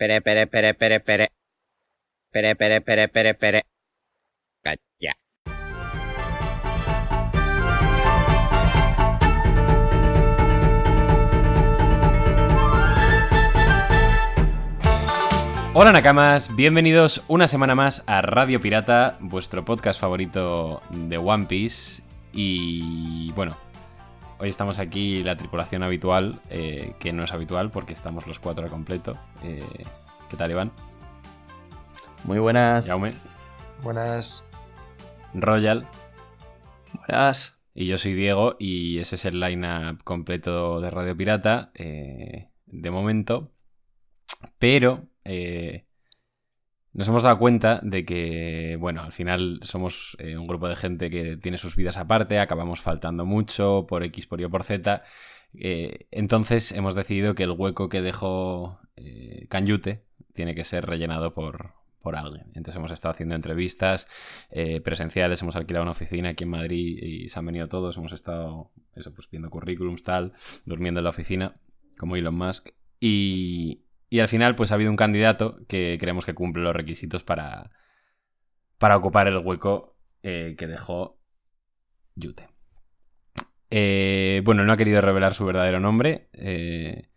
Pere, pere, pere, pere, pere. Pere, pere, pere, pere, pere. Cacha. Hola Nakamas, bienvenidos una semana más a Radio Pirata, vuestro podcast favorito de One Piece. Y bueno, hoy estamos aquí la tripulación habitual, eh, que no es habitual porque estamos los cuatro al completo. Eh, ¿Qué tal, Iván? Muy buenas. Jaume, Buenas. Royal Buenas. y yo soy Diego y ese es el line-up completo de Radio Pirata eh, de momento. Pero eh, nos hemos dado cuenta de que, bueno, al final somos eh, un grupo de gente que tiene sus vidas aparte, acabamos faltando mucho por X, por Y, por Z. Eh, entonces hemos decidido que el hueco que dejó eh, Canyute tiene que ser rellenado por, por alguien. Entonces hemos estado haciendo entrevistas eh, presenciales, hemos alquilado una oficina aquí en Madrid y se han venido todos, hemos estado eso, pues viendo currículums, tal, durmiendo en la oficina, como Elon Musk. Y, y al final, pues ha habido un candidato que creemos que cumple los requisitos para, para ocupar el hueco eh, que dejó Yute. Eh, bueno, no ha querido revelar su verdadero nombre. eh,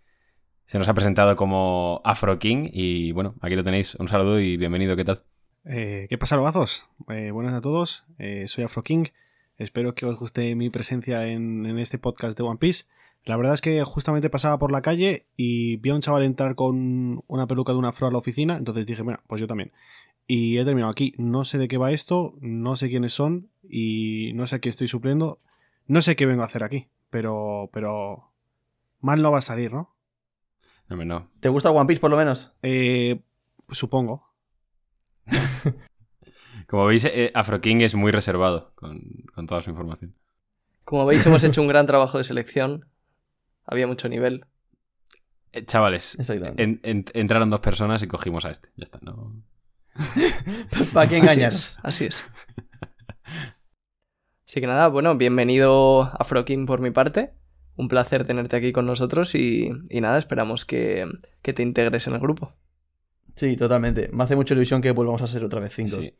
se nos ha presentado como Afro King y bueno, aquí lo tenéis. Un saludo y bienvenido, ¿qué tal? ¿Qué pasa, lobazos? Buenas a todos, soy Afro King. Espero que os guste mi presencia en, en este podcast de One Piece. La verdad es que justamente pasaba por la calle y vi a un chaval entrar con una peluca de una afro a la oficina, entonces dije, bueno, pues yo también. Y he terminado aquí. No sé de qué va esto, no sé quiénes son y no sé a qué estoy supliendo. No sé qué vengo a hacer aquí, pero, pero mal no va a salir, ¿no? No, no. ¿Te gusta One Piece por lo menos? Eh, supongo. Como veis, eh, Afro King es muy reservado con, con toda su información. Como veis, hemos hecho un gran trabajo de selección. Había mucho nivel. Eh, chavales, Exactamente. en- en- entraron dos personas y cogimos a este. Ya está, ¿no? ¿Para qué Así es, Así es. Así que nada, bueno, bienvenido a Frokin por mi parte. Un placer tenerte aquí con nosotros y, y nada, esperamos que, que te integres en el grupo. Sí, totalmente. Me hace mucha ilusión que volvamos a ser otra vez cinco. Sí.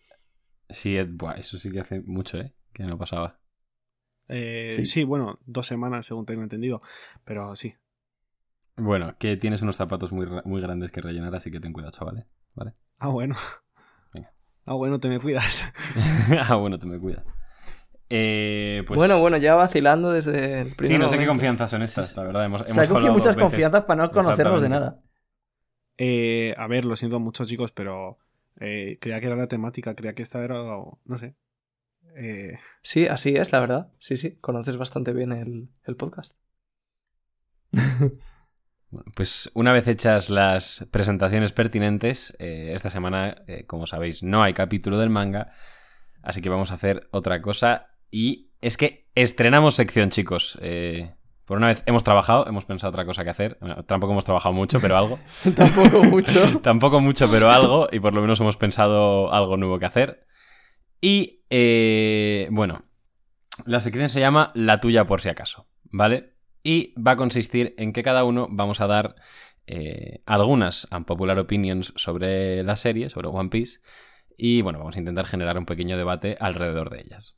Sí, eh, buah, eso sí que hace mucho, ¿eh? Que no pasaba. Eh, Sí. sí. bueno, dos semanas según tengo entendido, pero sí. Bueno, que tienes unos zapatos muy, muy grandes que rellenar, así que ten cuidado, chavales. ¿Vale? Ah, bueno. Venga. Ah, bueno, te me cuidas. ah, bueno, te me cuida. Eh, pues... Bueno, bueno, ya vacilando desde el primer Sí, no sé qué momento. confianza son estas, la verdad. Hemos, Se hemos ha cogido muchas confianzas para no conocernos de nada. Eh, a ver, lo siento mucho, chicos, pero eh, creía que era la temática, creía que esta era. No sé. Eh, Sí, así es, la verdad. Sí, sí, conoces bastante bien el, el podcast. Pues una vez hechas las presentaciones pertinentes, eh, esta semana, eh, como sabéis, no hay capítulo del manga, así que vamos a hacer otra cosa y es que estrenamos sección, chicos. Eh, por una vez hemos trabajado, hemos pensado otra cosa que hacer. Bueno, tampoco hemos trabajado mucho, pero algo. Tampoco mucho. Tampoco mucho, pero algo. Y por lo menos hemos pensado algo nuevo que hacer. Y, eh, bueno, la sección se llama La tuya por si acaso, ¿vale? Y va a consistir en que cada uno vamos a dar eh, algunas unpopular opinions sobre la serie, sobre One Piece. Y bueno, vamos a intentar generar un pequeño debate alrededor de ellas.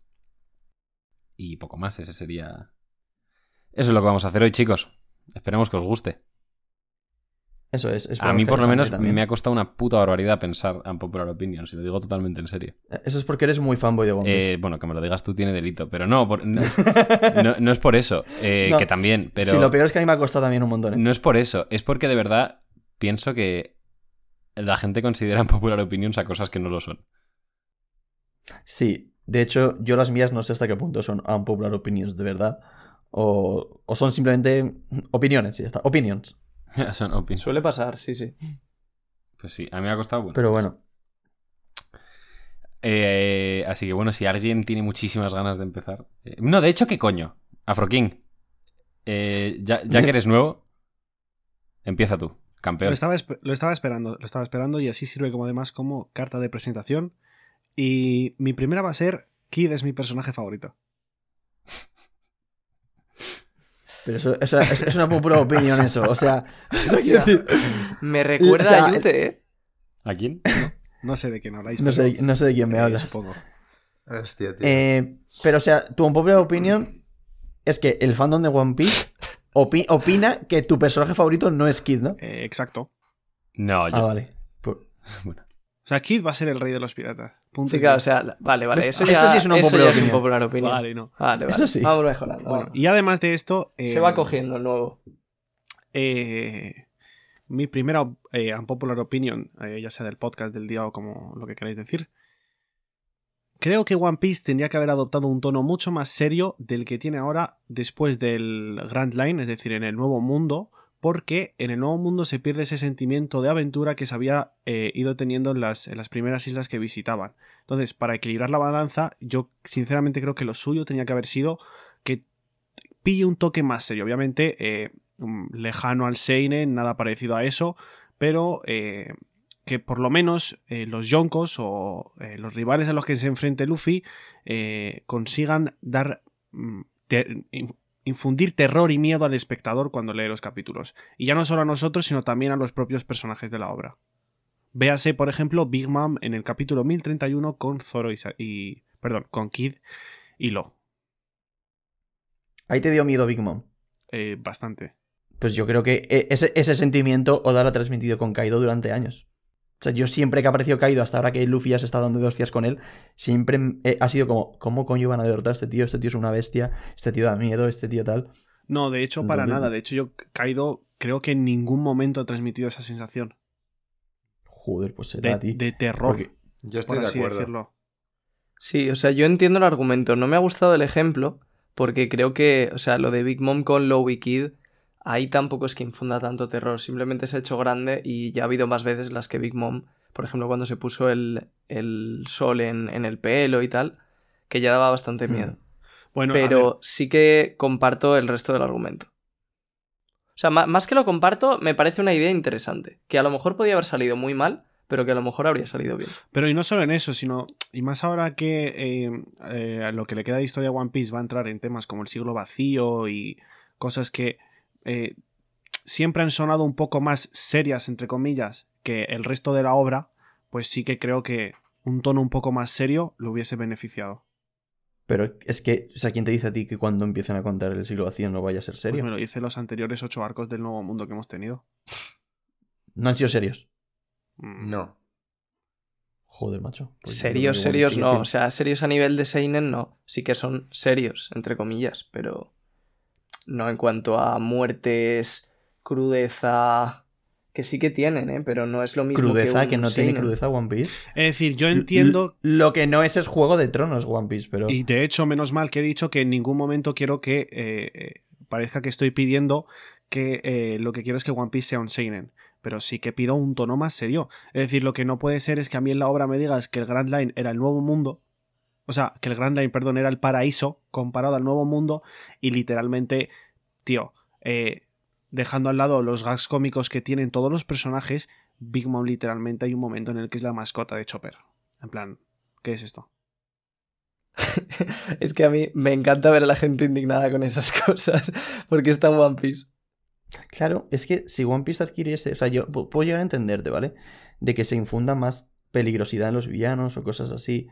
Y poco más, ese sería... Eso es lo que vamos a hacer hoy, chicos. Esperemos que os guste. Eso es. A esperamos mí por lo nos menos me ha costado una puta barbaridad pensar en popular opinion, si lo digo totalmente en serio. Eso es porque eres muy fanboy de One Piece. Eh, bueno, que me lo digas tú tiene delito, pero no, por- no, no- no es por eso, eh, No. que también, pero Sí, lo peor es que a mí me ha costado también un montón. ¿eh? no es por eso, es porque de verdad pienso que la gente considera en popular opinions a cosas que no lo son. Sí, de hecho, yo las mías no sé hasta qué punto son unpopular opinions de verdad. O, o son simplemente opiniones, y ya está. Opinions. son. Suele pasar, sí, sí. Pues sí, a mí me ha costado. Bueno. Pero bueno. Eh, así que bueno, si alguien tiene muchísimas ganas de empezar. eh, no, de hecho, ¿qué coño? Afro King. Eh, ya, ya que eres nuevo, empieza tú, lo, campeón. estaba espe- lo estaba esperando, lo estaba esperando y así sirve como además como carta de presentación. Y mi primera va a ser: Kid es mi personaje favorito. Pero eso, eso es, es una popular opinión eso. O sea, Me recuerda O sea, a Yute, ¿eh? ¿A quién? No sé de quién habláis. no, sé, pero, no sé de quién me eh, hablas. supongo. Hostia, tío. Eh, pero, o sea, tu popular opinion es que el fandom de One Piece opi- opina que tu personaje favorito no es Kid, ¿no? Eh, exacto. No, yo. Ah, vale. Por- O sea, Kid va a ser el rey de los piratas. Punto Sí, y claro, o sea, vale, vale. Eso, sí es una popular ya es un opinión. popular opinión. Vale, no. Vale, vale. Eso sí. Vamos mejorando. Bueno, vamos. y además de esto. Se eh, va cogiendo el nuevo. eh, mi primera eh, unpopular opinion, eh, ya sea del podcast, del día o como lo que queráis decir. Creo que One Piece tendría que haber adoptado un tono mucho más serio del que tiene ahora después del Grand Line, es decir, en el Nuevo Mundo, porque en el Nuevo Mundo se pierde ese sentimiento de aventura que se había eh, ido teniendo en las, las primeras islas que visitaban. Entonces, para equilibrar la balanza, yo sinceramente creo que lo suyo tenía que haber sido que pille un toque más serio. Obviamente, eh, lejano al Seinen, nada parecido a eso, pero eh, que por lo menos los Yonkos o los rivales a los que se enfrente Luffy consigan dar. mm, infundir terror y miedo al espectador cuando lee los capítulos. Y ya no solo a nosotros, sino también a los propios personajes de la obra. Véase, por ejemplo, Big Mom en el capítulo 1031 con Zoro y, perdón, con Kid y Lo. Ahí te dio miedo Big Mom. Eh, bastante. Pues yo creo que e- ese, ese sentimiento Oda lo ha transmitido con Kaido durante años. O sea, yo siempre que ha aparecido Kaido, hasta ahora que Luffy ya se está dando de hostias con él, siempre eh, ha sido como, ¿cómo coño van a derrotar a este tío? Este tío es una bestia, este tío da miedo, este tío tal. No, de hecho, para Entonces- nada. De hecho, yo, Kaido, creo que en ningún momento ha transmitido esa sensación Joder, pues será de, a ti. de terror, Porque- Yo estoy por de así acuerdo. decirlo. Sí, o sea, yo entiendo el argumento. No me ha gustado el ejemplo, porque creo que, o sea, lo de Big Mom con Lowy Kid, ahí tampoco es que infunda tanto terror. Simplemente se ha hecho grande y ya ha habido más veces las que Big Mom, por ejemplo, cuando se puso el, el sol en, en el pelo y tal, que ya daba bastante miedo. Bueno, Pero sí que comparto el resto del argumento. O sea, más que lo comparto, me parece una idea interesante. Que a lo mejor podía haber salido muy mal, pero que a lo mejor habría salido bien. Pero y no solo en eso, sino. Y más ahora que eh, eh, lo que le queda de historia a One Piece va a entrar en temas como el siglo vacío y cosas que eh, siempre han sonado un poco más serias, entre comillas, que el resto de la obra, pues sí que creo que un tono un poco más serio lo hubiese beneficiado. Pero es que, o sea, ¿quién te dice a ti que cuando empiecen a contar el siglo vacío no vaya a ser Pues serio? me lo dice los anteriores ocho arcos del nuevo mundo que hemos tenido. No han sido serios. Mm, No. Joder, macho. Pues serios, serios no. O sea, serios a nivel de Seinen no. Sí que son serios, entre comillas, pero no en cuanto a muertes, crudeza. Que sí que tienen, ¿eh? Pero no es lo mismo Crudeza, que, que, no tiene crudeza One Piece. Es decir, yo entiendo L- Lo que no es es Juego de Tronos One Piece, pero... Y de hecho, menos mal que he dicho que en ningún momento quiero que eh, eh, parezca que estoy pidiendo que eh, lo que quiero es que One Piece sea un seinen. Pero sí que pido un tono más serio. Es decir, lo que no puede ser es que a mí en la obra me digas que el Grand Line era el nuevo mundo. O sea, que el Grand Line, perdón, era el paraíso comparado al nuevo mundo. Y literalmente, tío, eh, dejando al lado los gags cómicos que tienen todos los personajes, Big Mom literalmente hay un momento en el que es la mascota de Chopper. En plan, ¿qué es esto? es que a mí me encanta ver a la gente indignada con esas cosas. Porque está en One Piece. Claro, es que si One Piece adquiriese... O sea, yo pu- puedo llegar a entenderte, ¿vale? De que se infunda más peligrosidad en los villanos o cosas así,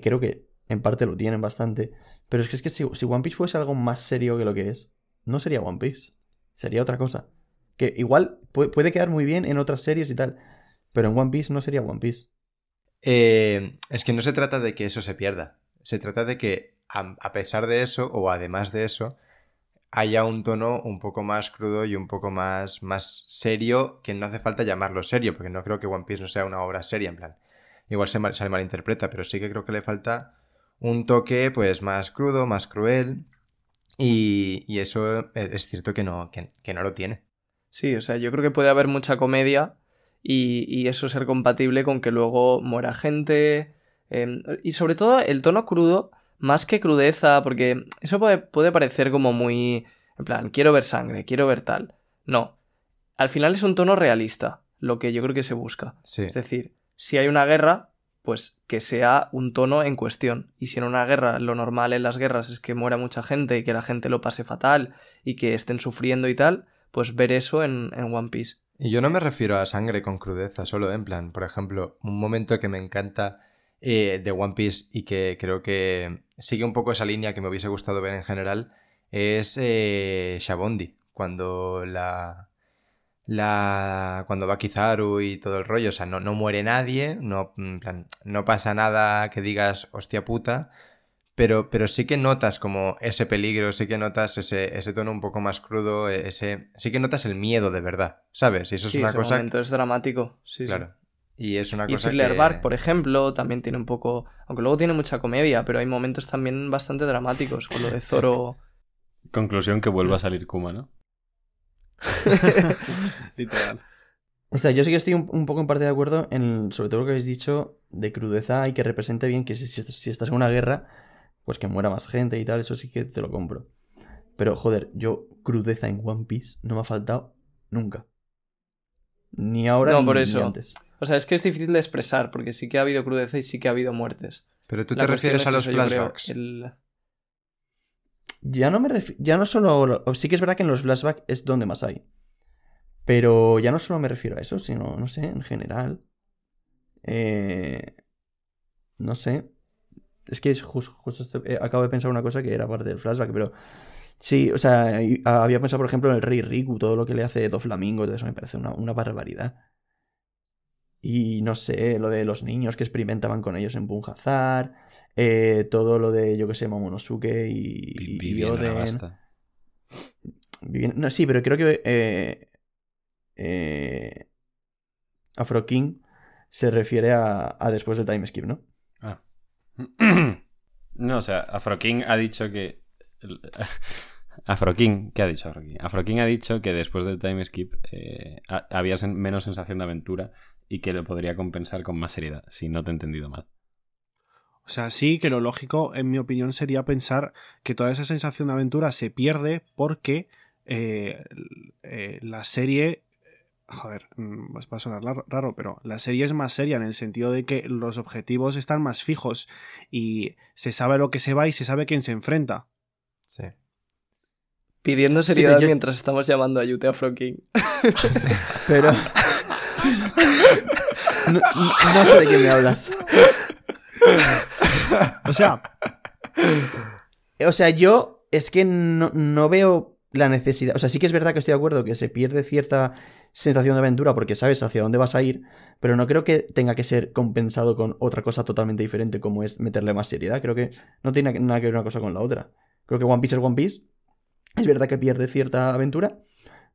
que creo que en parte lo tienen bastante. Pero es que, es que si, One Piece fuese algo más serio que lo que es, no sería One Piece. Sería otra cosa. Que igual pu- puede quedar muy bien en otras series y tal, pero en One Piece no sería One Piece. Eh, es que no se trata de que eso se pierda. Se trata de que, a, a pesar de eso, o además de eso, haya un tono un poco más crudo y un poco más, más serio, que no hace falta llamarlo serio, porque no creo que One Piece no sea una obra seria, en plan. Igual se, mal, se malinterpreta, pero sí que creo que le falta un toque, pues, más crudo, más cruel. Y, y eso es cierto que no, que, que no lo tiene. Sí, o sea, yo creo que puede haber mucha comedia y, y eso ser compatible con que luego muera gente. eh, y sobre todo el tono crudo, más que crudeza, porque eso puede, puede parecer como muy. En plan, quiero ver sangre, quiero ver tal. No. Al final es un tono realista, lo que yo creo que se busca. Sí. Es decir, si hay una guerra, pues que sea un tono en cuestión. Y si en una guerra lo normal en las guerras es que muera mucha gente y que la gente lo pase fatal y que estén sufriendo y tal, pues ver eso en, en One Piece. Y yo no me refiero a sangre con crudeza, solo en plan, por ejemplo, un momento que me encanta eh, de One Piece y que creo que sigue un poco esa línea que me hubiese gustado ver en general es eh, Shabondi, cuando la, la cuando va Kizaru y todo el rollo, o sea, no, no muere nadie, no, en plan, no pasa nada que digas hostia puta, pero, pero sí que notas como ese peligro, sí que notas ese, ese tono un poco más crudo, ese, sí que notas el miedo de verdad, ¿sabes? Y eso es Sí, una ese cosa... momento es dramático. Sí, sí. Claro. Y es una Y cosa Thriller que... Bark, por ejemplo, también tiene un poco. Aunque luego tiene mucha comedia, pero hay momentos también bastante dramáticos, con lo de Zoro. Conclusión que vuelva a salir Kuma, ¿no? Literal. O sea, yo sí que estoy un, un poco en parte de acuerdo en sobre todo lo que habéis dicho de crudeza y que represente bien que si, si- si estás en una guerra, pues que muera más gente y tal, eso sí que te lo compro. Pero joder, yo crudeza en One Piece no me ha faltado nunca. Ni ahora No, ni, por ni eso. antes. O sea, es que es difícil de expresar, porque sí que ha habido crudeza y sí que ha habido muertes. Pero tú La te refieres a los eso, yo creo, flashbacks. el- Ya no me ya no solo sí que es verdad que en los flashbacks es donde más hay. Pero ya no solo me refiero a eso, sino, no sé, en general. Eh, no sé. Es que justo este- eh, acabo de pensar una cosa que era parte del flashback, pero sí, o sea, y- había pensado, por ejemplo, en el Rey Riku, todo lo que le hace Do Flamingo, todo eso me parece una, una barbaridad. Y no sé, lo de los niños que experimentaban con ellos en Bunhazar, eh, todo lo de, yo que sé, Momonosuke y, y- y Oden. No, sí, pero creo que eh, eh, Afro King se refiere a, a después del time skip, ¿no? Ah. No, o sea, Afro King ha dicho que. Afro King, ¿qué ha dicho Afro King? Afro King ha dicho que después del time skip eh, ha- había sen- menos sensación de aventura y que lo podría compensar con más seriedad, si no te he entendido mal. O sea, sí que lo lógico, en mi opinión, sería pensar que toda esa sensación de aventura se pierde porque eh, eh, la serie. Joder, mm, va a sonar raro, pero la serie es más seria en el sentido de que los objetivos están más fijos y se sabe lo que se va y se sabe quién se enfrenta. Sí. Pidiendo seriedad yo- mientras estamos llamando a Yute Afro King. Pero... no, no- no sé de qué me hablas. O sea, O sea, yo es que no, no veo la necesidad. O sea, sí que es verdad que estoy de acuerdo que se pierde cierta sensación de aventura porque sabes hacia dónde vas a ir, pero no creo que tenga que ser compensado con otra cosa totalmente diferente como es meterle más seriedad. Creo que no tiene nada que ver una cosa con la otra. Creo que One Piece es One Piece. Es verdad que pierde cierta aventura,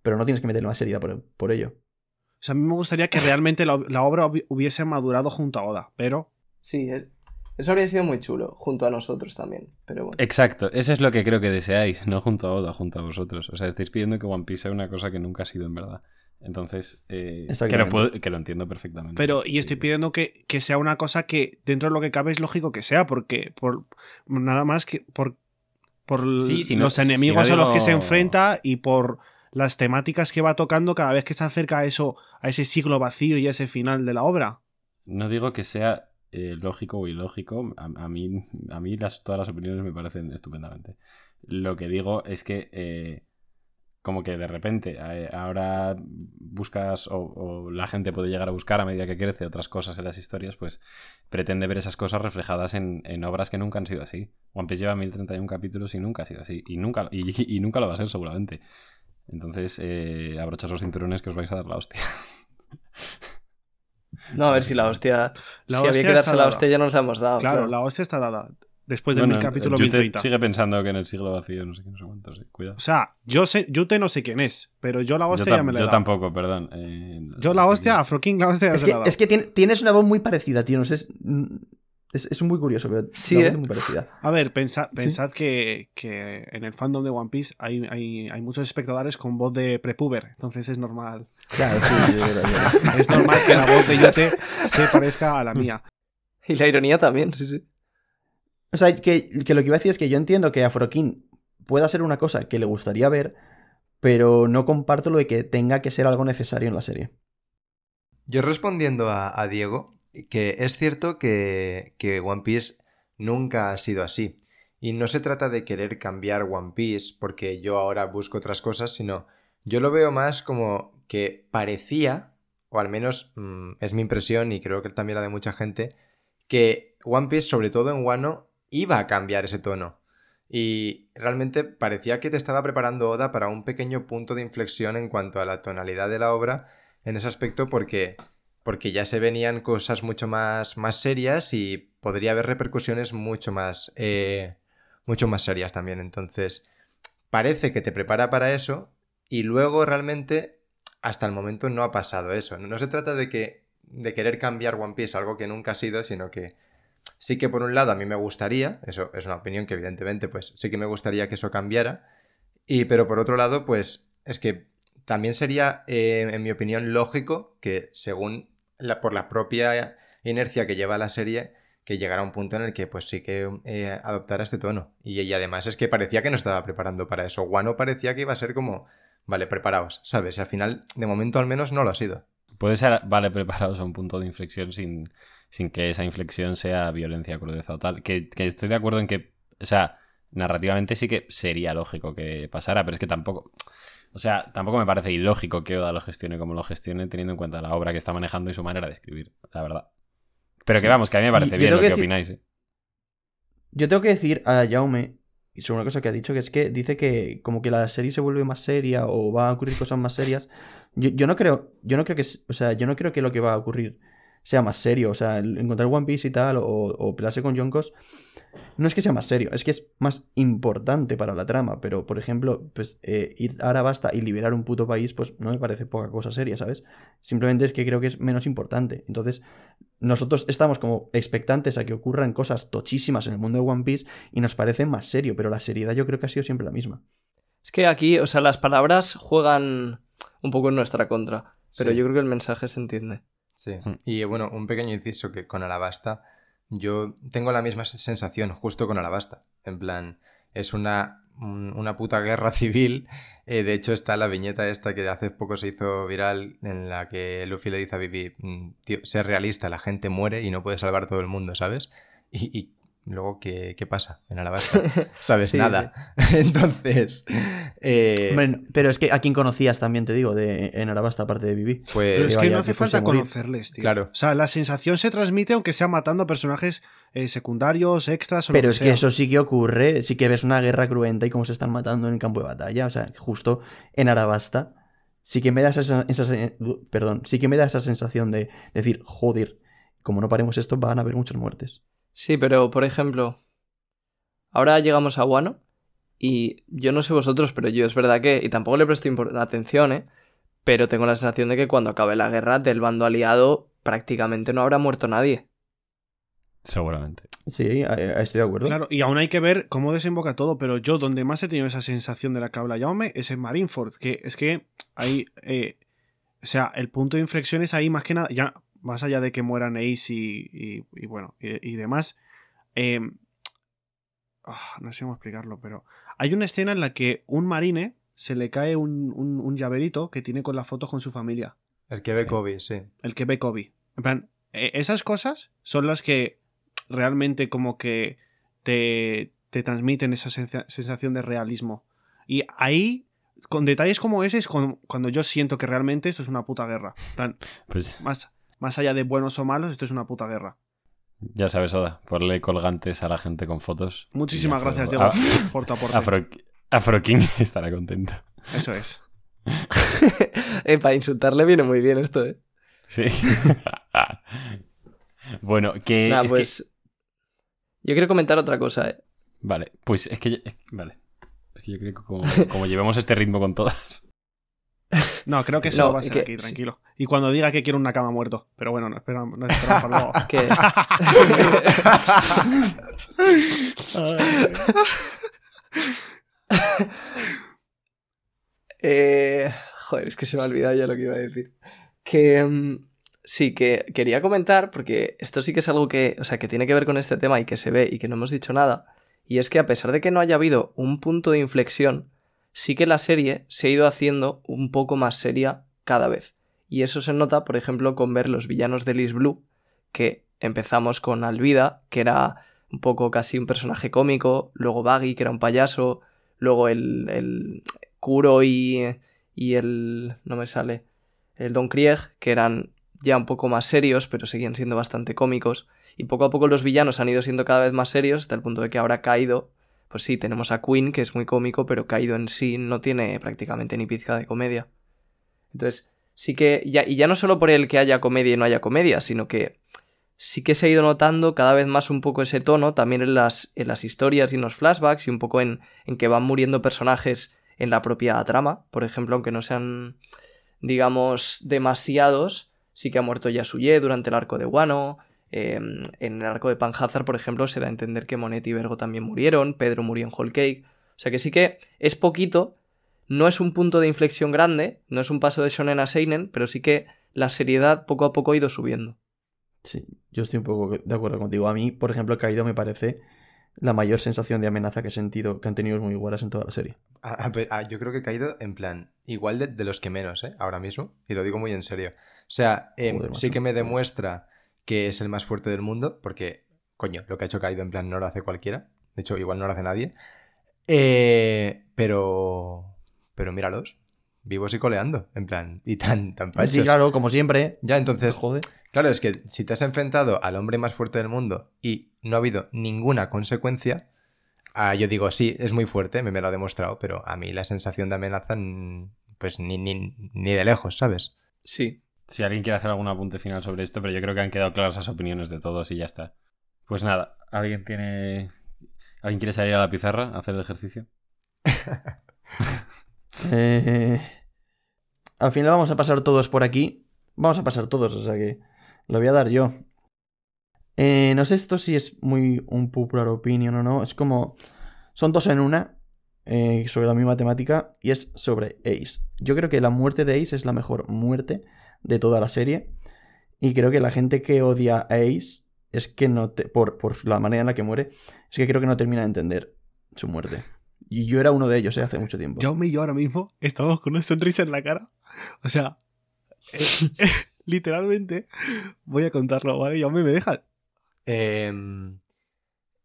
pero no tienes que meterle más seriedad por, por ello. o sea, a mí me gustaría que realmente la, la obra hubi- hubiese madurado junto a Oda, pero Sí, eso habría sido muy chulo, junto a nosotros también. Pero bueno. Exacto, eso es lo que creo que deseáis, no junto a Oda, junto a vosotros. O sea, estáis pidiendo que One Piece sea una cosa que nunca ha sido en verdad. Entonces, eh, que, lo Exactamente. puedo- que lo entiendo perfectamente. Pero, y estoy pidiendo que, que sea una cosa que dentro de lo que cabe es lógico que sea, porque por nada más que por, por Sí, si no- los si enemigos a los que se enfrenta y por las temáticas que va tocando cada vez que se acerca a eso, a ese siglo vacío y a ese final de la obra. No digo que sea eh, lógico o ilógico. A, mí, a mí las, todas las opiniones me parecen estupendamente. Lo que digo es que eh, como que de repente eh, ahora buscas o, la gente puede llegar a buscar a medida que crece otras cosas en las historias, pues pretende ver esas cosas reflejadas en, obras que nunca han sido así. One Piece lleva 1031 capítulos y nunca ha sido así. Y nunca, y, nunca lo va a ser seguramente. Entonces, abrochas los cinturones que os vais a dar la hostia. No, a ver si la hostia. La si hostia había que darse la dada. hostia, ya nos la hemos dado. claro, claro. la hostia está dada. Después del Bueno, mil capítulo Yute 1030. sigue pensando que en el siglo vacío no sé qué, no sé cuánto, sí. Cuidado. O sea, yo sé, Yute no sé quién es, pero yo la Yo, hostia ya me la he yo dado. tampoco, perdón. eh, Yo la hostia, Afro King, la hostia ya Es se que, la he dado. es que tiene- tienes una voz muy parecida, tío. No sé, es, es, muy curioso, pero Sí, la voz ¿eh? es muy parecida. A ver, pensa- pensad que, que en el fandom de One Piece hay, hay, hay muchos espectadores con voz de prepuber, entonces es normal. Claro, sí. Es normal que la voz de Yote se parezca a la mía. Y la ironía también, sí, sí. O sea, que, que lo que iba a decir es que yo entiendo que Afrokin pueda ser una cosa que le gustaría ver, pero no comparto lo de que tenga que ser algo necesario en la serie. Yo respondiendo a, a Diego, que es cierto que, que One Piece nunca ha sido así. Y no se trata de querer cambiar One Piece porque yo ahora busco otras cosas, sino yo lo veo más como que parecía, o al menos mm, es mi impresión y creo que también la de mucha gente, que One Piece, sobre todo en Wano, iba a cambiar ese tono. Y realmente parecía que te estaba preparando Oda para un pequeño punto de inflexión en cuanto a la tonalidad de la obra en ese aspecto porque, porque ya se venían cosas mucho más, más serias y podría haber repercusiones mucho más, eh, mucho más serias también. Entonces, parece que te prepara para eso y luego realmente hasta el momento no ha pasado eso. No, se trata de que de querer cambiar One Piece, algo que nunca ha sido, sino que sí que por un lado a mí me gustaría, eso es una opinión que evidentemente pues sí que me gustaría que eso cambiara, y pero por otro lado pues es que también sería, eh, en mi opinión, lógico que según por la propia inercia que lleva la serie, que llegara a un punto en el que pues sí que eh, adoptara este tono. Y, y, además es que parecía que no estaba preparando para eso. Guano parecía que iba a ser como, vale, preparaos, ¿sabes? Y al final, de momento al menos, no lo ha sido. Puede ser, vale, preparaos a un punto de inflexión sin, sin que esa inflexión sea violencia, crudeza o tal. Que, que estoy de acuerdo en que, o sea, narrativamente sí que sería lógico que pasara, pero es que tampoco... O sea, tampoco me parece ilógico que Oda lo gestione como lo gestione, teniendo en cuenta la obra que está manejando y su manera de escribir, la verdad. Pero que vamos, que a mí me parece bien lo que, opináis. ¿eh? Yo tengo que decir a Jaume, y sobre una cosa que ha dicho, que es que dice que como que la serie se vuelve más seria o va a ocurrir cosas más serias. Yo, yo no creo, yo no creo que, o sea, yo no creo que lo que va a ocurrir sea más serio. O sea, encontrar One Piece y tal, o, o pelearse con Yonkos, no es que sea más serio, es que es más importante para la trama. Pero, por ejemplo, pues eh, ir a Arabasta y liberar un puto país, pues no me parece poca cosa seria, ¿sabes? Simplemente es que creo que es menos importante. Entonces, nosotros estamos como expectantes a que ocurran cosas tochísimas en el mundo de One Piece y nos parece más serio, pero la seriedad yo creo que ha sido siempre la misma. Es que aquí, o sea, las palabras juegan un poco en nuestra contra, pero Sí. yo creo que el mensaje se entiende. Sí. Hmm. Y bueno, un pequeño inciso que con Alabasta, yo tengo la misma sensación justo con Alabasta. En plan, es una, un- una puta guerra civil. Eh, de hecho, está la viñeta esta que hace poco se hizo viral en la que Luffy le dice a Vivi, "Mm, tío, sé realista, la gente muere y no puede salvar todo el mundo, ¿sabes? Y, y luego, ¿qué, qué pasa en Alabasta? ¿Sabes? Sí, Nada. Entonces, eh, Hombre, no, pero es que a quién conocías también, te digo, de, en Arabasta, aparte de Vivi. pues... Pero es que vaya, no hace que falta conocerles, tío. Claro. O sea, la sensación se transmite aunque sea matando a personajes eh, secundarios, extras o Pero lo es que que eso sí que ocurre, sí que ves una guerra cruenta y cómo se están matando en el campo de batalla. O sea, justo en Arabasta, sí que me da esa, esa- perdón, sí que me da esa sensación de decir, joder, como no paremos esto, van a haber muchas muertes. Sí, pero por ejemplo, ahora llegamos a Wano y yo no sé vosotros, pero yo es verdad que, y tampoco le presto atención, ¿eh? Pero tengo la sensación de que cuando acabe la guerra del bando aliado prácticamente no habrá muerto nadie. Seguramente. Sí, estoy de acuerdo. Claro, y aún hay que ver cómo desemboca todo, pero yo donde más he tenido esa sensación de la que habla Jaume es en Marineford, que es que ahí, eh, o sea, el punto de inflexión es ahí más que nada, ya más allá de que mueran Ace y, y- y bueno, y, y demás, eh, ah, no sé cómo explicarlo, pero hay una escena en la que un marine se le cae un, un, un llaverito que tiene con las fotos con su familia, El que ve Sí. Kobe, sí. el que ve Kobe. En plan, eh, esas cosas son las que realmente como que te, te transmiten esa sensa- sensación de realismo. Y ahí, con detalles como ese, es cuando, yo siento que realmente esto es una puta guerra. En plan, Pues más, más allá de buenos o malos, esto es una puta guerra. ya sabes, Oda, ponle colgantes a la gente con fotos. Muchísimas gracias, todo. Diego, Ah, por tu aporte. Afro, Afro King estará contento. Eso es. eh, para insultarle viene muy bien esto, ¿eh? Sí. bueno, que. Nada, es que- pues... Yo quiero comentar otra cosa, ¿eh? Vale, pues es que. yo- Vale. Es que yo creo que como, como llevemos este ritmo con todas. No, creo que eso No, va a ser que- aquí, tranquilo. Y cuando diga que quiero una cama muerto. Pero bueno, no esperamos, no esperamos para luego. Que... Eh, joder, es que se me ha olvidado ya lo que iba a decir. Que mm, sí, que quería comentar, porque esto sí que es algo que, o sea, que tiene que ver con este tema y que se ve y que no hemos dicho nada. Y es que a pesar de que no haya habido un punto de inflexión, sí que la serie se ha ido haciendo un poco más seria cada vez. Y eso se nota, por ejemplo, con ver los villanos de Liz Blue, que empezamos con Alvida, que era un poco casi un personaje cómico, luego Baggy, que era un payaso, luego el, el Kuro y, y el... no me sale, el Don Krieg, que eran ya un poco más serios, pero seguían siendo bastante cómicos, y poco a poco los villanos han ido siendo cada vez más serios, hasta el punto de que ahora Kaido, pues sí, tenemos a Queen, que es muy cómico, pero Kaido en sí no tiene prácticamente ni pizca de comedia. Entonces, sí que, ya, y ya no solo por el que haya comedia y no haya comedia, sino que sí que se ha ido notando cada vez más un poco ese tono también en las, en las historias y en los flashbacks y un poco en, en que van muriendo personajes en la propia trama. Por ejemplo, aunque no sean, digamos, demasiados, sí que ha muerto Yasuye durante el arco de Wano. Eh, en el arco de Panhazar, por ejemplo, se da a entender que Monet y Vergo también murieron. Pedro murió en Whole Cake. O sea que sí que es poquito. No es un punto de inflexión grande, no es un paso de Shonen a Seinen, pero sí que la seriedad poco a poco ha ido subiendo. Sí, yo estoy un poco de acuerdo contigo. A mí, por ejemplo, Kaido me parece la mayor sensación de amenaza que he sentido, que han tenido los muy iguales en toda la serie. A- a ver, a- yo creo que he caído en plan, igual de, de los que menos, ¿eh? Ahora mismo, y lo digo muy en serio. O sea, em, Joder, sí macho. que me demuestra que es el más fuerte del mundo, porque, coño, lo que ha hecho Kaido en plan no lo hace cualquiera. De hecho, igual no lo hace nadie. Eh, pero, pero míralos, vivos y coleando, en plan, y tan, tan pachos. Sí, claro, como siempre. Ya, entonces, Joder. Claro, es que si te has enfrentado al hombre más fuerte del mundo y no ha habido ninguna consecuencia, ah, yo digo, sí, es muy fuerte, me, me lo ha demostrado, pero a mí la sensación de amenaza, pues ni, ni, ni de lejos, ¿sabes? Sí, Si alguien quiere hacer algún apunte final sobre esto, pero yo creo que han quedado claras las opiniones de todos y ya está. Pues nada, ¿alguien tiene. ¿Alguien quiere salir a la pizarra a hacer el ejercicio? Eh, al final vamos a pasar todos por aquí. Vamos a pasar todos, o sea que lo voy a dar yo. Eh, no sé esto si es muy un popular opinion o no. Es como. Son dos en una. eh, sobre la misma temática. Y es sobre Ace. Yo creo que la muerte de Ace es la mejor muerte de toda la serie. Y creo que la gente que odia a Ace es que no te, por, por la manera en la que muere. Es que creo que no termina de entender su muerte. Y yo era uno de ellos, eh, hace mucho tiempo. Jaume y yo ahora mismo estamos con una sonrisa en la cara. O sea, eh, literalmente, voy a contarlo, ¿vale? Jaume, ¿me dejas? Em,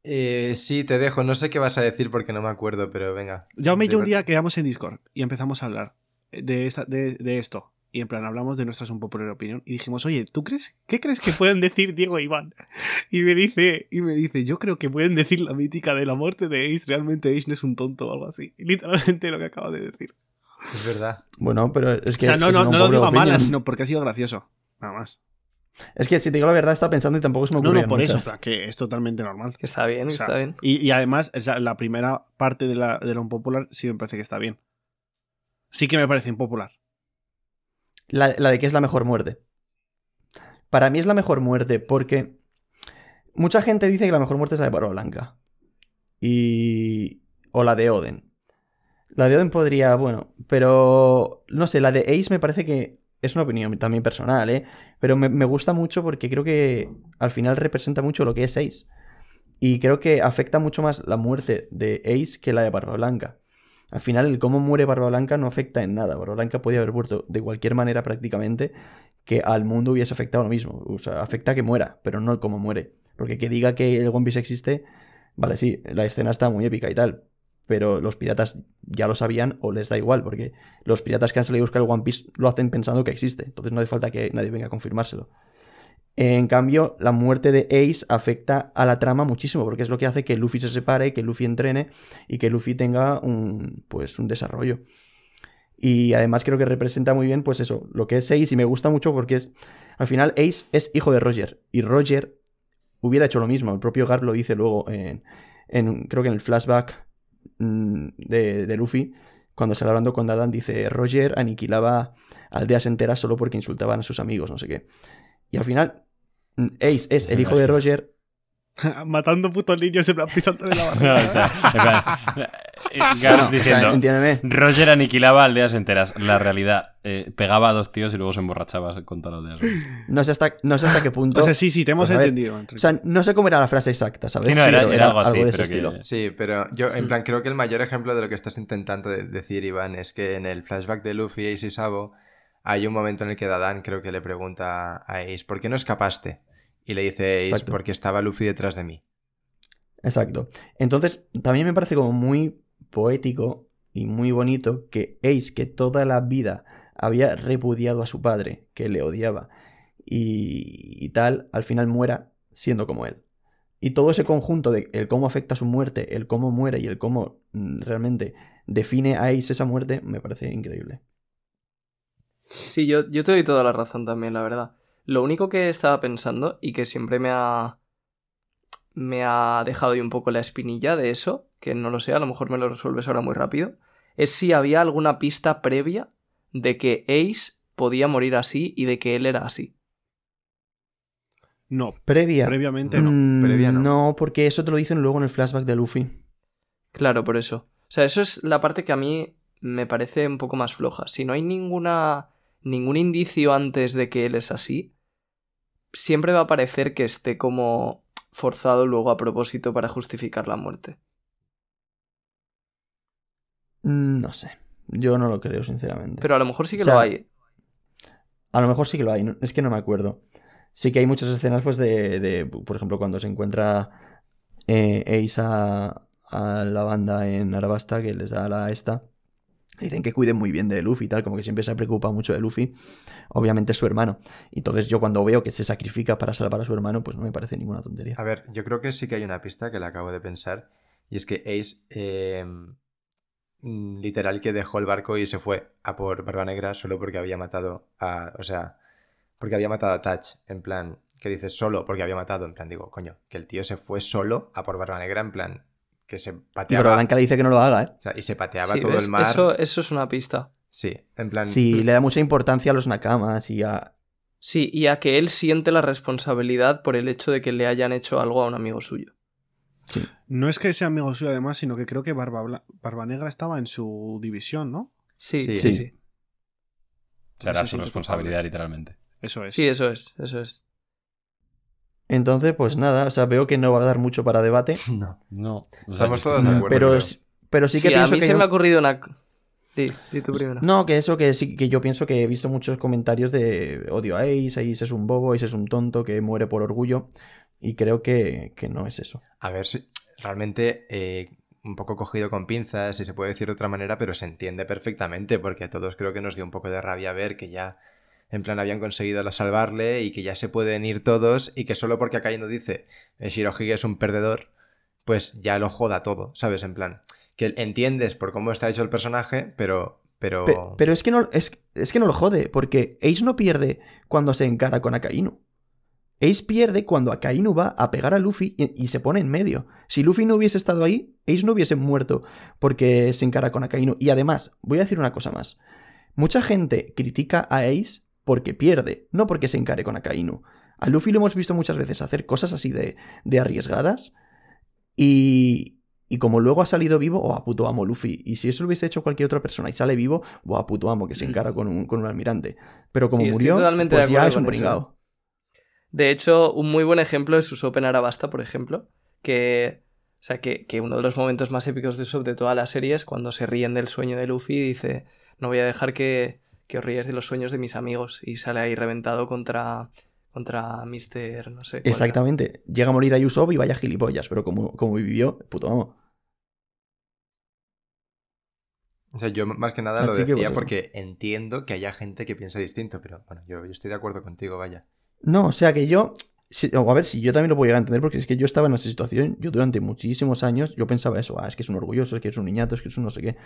eh, sí, te dejo, no sé qué vas a decir porque no me acuerdo, pero venga. Jaume y yo un día quedamos en Discord y empezamos a hablar de, esta, de, de esto. Y en plan, hablamos de nuestras un popular opinión y dijimos, oye, ¿tú crees, qué crees que pueden decir Diego e Iván? Y me dice, y me dice, yo creo que pueden decir la mítica de la muerte de Ace, realmente Ace no es un tonto o algo así. Y literalmente lo que acabo de decir. Es verdad. Bueno, pero es que. o sea, no, no, no lo digo a malas, sino porque ha sido gracioso. Nada más. Es que si te digo la verdad, estaba pensando y tampoco se me No, ocurrían no, por eso, o muchas. sea, que es totalmente normal. que está bien, O sea, está bien. Y, y además, o sea, la primera parte de la, de lo impopular sí me parece que está bien. Sí que me parece impopular. La, de que es la mejor muerte. Para mí es la mejor muerte porque. Mucha gente dice que la mejor muerte es la de Barba Blanca. Y. O la de Oden. La de Oden podría, bueno, pero. No sé, la de Ace me parece que. Es una opinión también personal, ¿eh? Pero me, me gusta mucho porque creo que al final representa mucho lo que es Ace. Y creo que afecta mucho más la muerte de Ace que la de Barba Blanca. Al final, el cómo muere Barba Blanca no afecta en nada. Barba Blanca podía haber muerto de cualquier manera prácticamente que al mundo hubiese afectado lo mismo. O sea, afecta a que muera, pero no el cómo muere. Porque que diga que el One Piece existe, vale, sí, la escena está muy épica y tal. Pero los piratas ya lo sabían o les da igual, porque los piratas que han salido a buscar el One Piece lo hacen pensando que existe. Entonces no hace falta que nadie venga a confirmárselo. En cambio, la muerte de Ace afecta a la trama muchísimo, porque es lo que hace que Luffy se separe, que Luffy entrene y que Luffy tenga un, pues, un desarrollo. Y además creo que representa muy bien, pues eso, lo que es Ace y me gusta mucho porque es, al final Ace es hijo de Roger y Roger hubiera hecho lo mismo. El propio Garp lo dice luego en, en creo que en el flashback mm, de, de Luffy, cuando sale hablando con Dadan, dice, Roger aniquilaba aldeas enteras solo porque insultaban a sus amigos, no sé qué. Y al final, mm, Ace es el hijo de Roger Matando putos niños en plan pisándole la No, barriga. o sea, en plan, Gareth o sea, diciendo, entiéndeme. Roger aniquilaba aldeas enteras. La realidad, eh, pegaba a dos tíos y luego se emborrachaba con todas las aldeas. No sé hasta, no sé hasta qué punto. O sea, sí, sí, te hemos Pues ver, entendido. O sea, no sé cómo era la frase exacta, ¿sabes? Sí, no, era- algo así, de pero ese que- estilo. Sí, pero yo Mm. en plan creo que el mayor ejemplo de lo que estás intentando de- decir, Iván, es que en el flashback de Luffy, Ace y Sabo hay un momento en el que Dadan creo que le pregunta a Ace, ¿por qué no escapaste? Y le dice Ace, Exacto. porque estaba Luffy detrás de mí. Exacto. Entonces, también me parece como muy poético y muy bonito que Ace, que toda la vida había repudiado a su padre, que le odiaba, y, y tal, al final muera siendo como él. Y todo ese conjunto de el cómo afecta su muerte, el cómo muere y el cómo mm, realmente define a Ace esa muerte, me parece increíble. Sí, yo, yo te doy toda la razón también, la verdad. Lo único que estaba pensando y que siempre me ha. me ha dejado ahí un poco la espinilla de eso, que no lo sé, a lo mejor me lo resuelves ahora muy rápido, es si había alguna pista previa de que Ace podía morir así y de que él era así. No, Previa. previamente no. Mm, Previa no. No, porque eso te lo dicen luego en el flashback de Luffy. Claro, por eso. O sea, eso es la parte que a mí me parece un poco más floja. Si no hay ninguna. Ningún indicio antes de que él es así, siempre va a parecer que esté como forzado luego a propósito para justificar la muerte. Mm, No sé. Yo no lo creo, sinceramente. Pero a lo mejor sí que O sea, lo hay. A lo mejor sí que lo hay, es que no me acuerdo. Sí que hay muchas escenas, pues, de, de, por ejemplo, cuando se encuentra eh, Ace a, a la banda en Arabasta, que les da la esta. Dicen que cuiden muy bien de Luffy y tal, como que siempre se ha preocupado mucho de Luffy. Obviamente su hermano. Y Entonces yo cuando veo que se sacrifica para salvar a su hermano, pues no me parece ninguna tontería. A ver, yo creo que sí que hay una pista que la acabo de pensar. Y es que Ace, eh, literal, que dejó el barco y se fue a por Barba Negra solo porque había matado a. O sea, porque había matado a Touch. En plan, que dices solo porque había matado. En plan, digo, coño, que el tío se fue solo a por Barba Negra. En plan, que se Y pateaba. pero Blanca le dice que no lo haga, ¿eh? o sea, y se pateaba Sí, todo ¿ves? el mar. Eso, eso es una pista. Sí, en plan. Sí, le da mucha importancia a los nakamas y a... Sí, y a que él siente la responsabilidad por el hecho de que le hayan hecho algo a un amigo suyo. Sí. No es que sea amigo suyo además, sino que creo que Barba, Bla- Barba Negra estaba en su división, ¿no? Sí, Sí. sí, sí. Será su responsabilidad, literalmente. Eso es. Sí, eso es, eso es. Entonces, pues nada, o sea, veo que no va a dar mucho para debate. No. No. o sea, Estamos todos de acuerdo. pero, sí que Sí, a pienso mí que... se me ha ocurrido una... Di, di tú primero. No, que eso que sí que yo pienso que he visto muchos comentarios de odio a Ace, Ace es un bobo, Ace es un tonto que muere por orgullo. Y creo que, que no es eso. A ver si realmente eh, un poco cogido con pinzas, si se puede decir de otra manera, pero se entiende perfectamente, porque a todos creo que nos dio un poco de rabia ver que ya, en plan, habían conseguido salvarle y que ya se pueden ir todos y que solo porque Akainu dice eh, Shirohige es un perdedor, pues ya lo joda todo, ¿sabes? En plan, que entiendes por cómo está hecho el personaje, pero... Pero... Pe- Pero, es, que no, es, es que no lo jode, porque Ace no pierde cuando se encara con Akainu. Ace pierde cuando Akainu va a pegar a Luffy y, y se pone en medio. Si Luffy no hubiese estado ahí, Ace no hubiese muerto porque se encara con Akainu. Y además, voy a decir una cosa más. Mucha gente critica a Ace porque pierde, no porque se encare con Akainu. A Luffy lo hemos visto muchas veces hacer cosas así de, de arriesgadas y, y como luego ha salido vivo, oh, a puto amo Luffy. Y si eso lo hubiese hecho cualquier otra persona y sale vivo, oh, a puto amo que se encara con un, con un almirante. Pero como Sí, murió, totalmente pues ya es un pringao. De hecho, un muy buen ejemplo es Usopp en Arabasta, por ejemplo, que, o sea, que, que uno de los momentos más épicos de Usopp de toda la serie es cuando se ríen del sueño de Luffy y dice, no voy a dejar que, que os ríes de los sueños de mis amigos, y sale ahí reventado contra, contra Mr. no sé. era. Exactamente. Llega a morir a Usopp y vaya gilipollas, pero como, como vivió, puto amo. O sea, yo más que nada lo Así decía pues, porque entiendo que haya gente que piensa distinto, pero bueno, yo, yo estoy de acuerdo contigo, vaya. No, o sea que yo. si- o a ver, si yo también lo puedo llegar a entender, porque es que yo estaba en esa situación. Yo durante muchísimos años, yo pensaba eso, ah, es que es un orgulloso, es que es un niñato, es que es un no sé qué.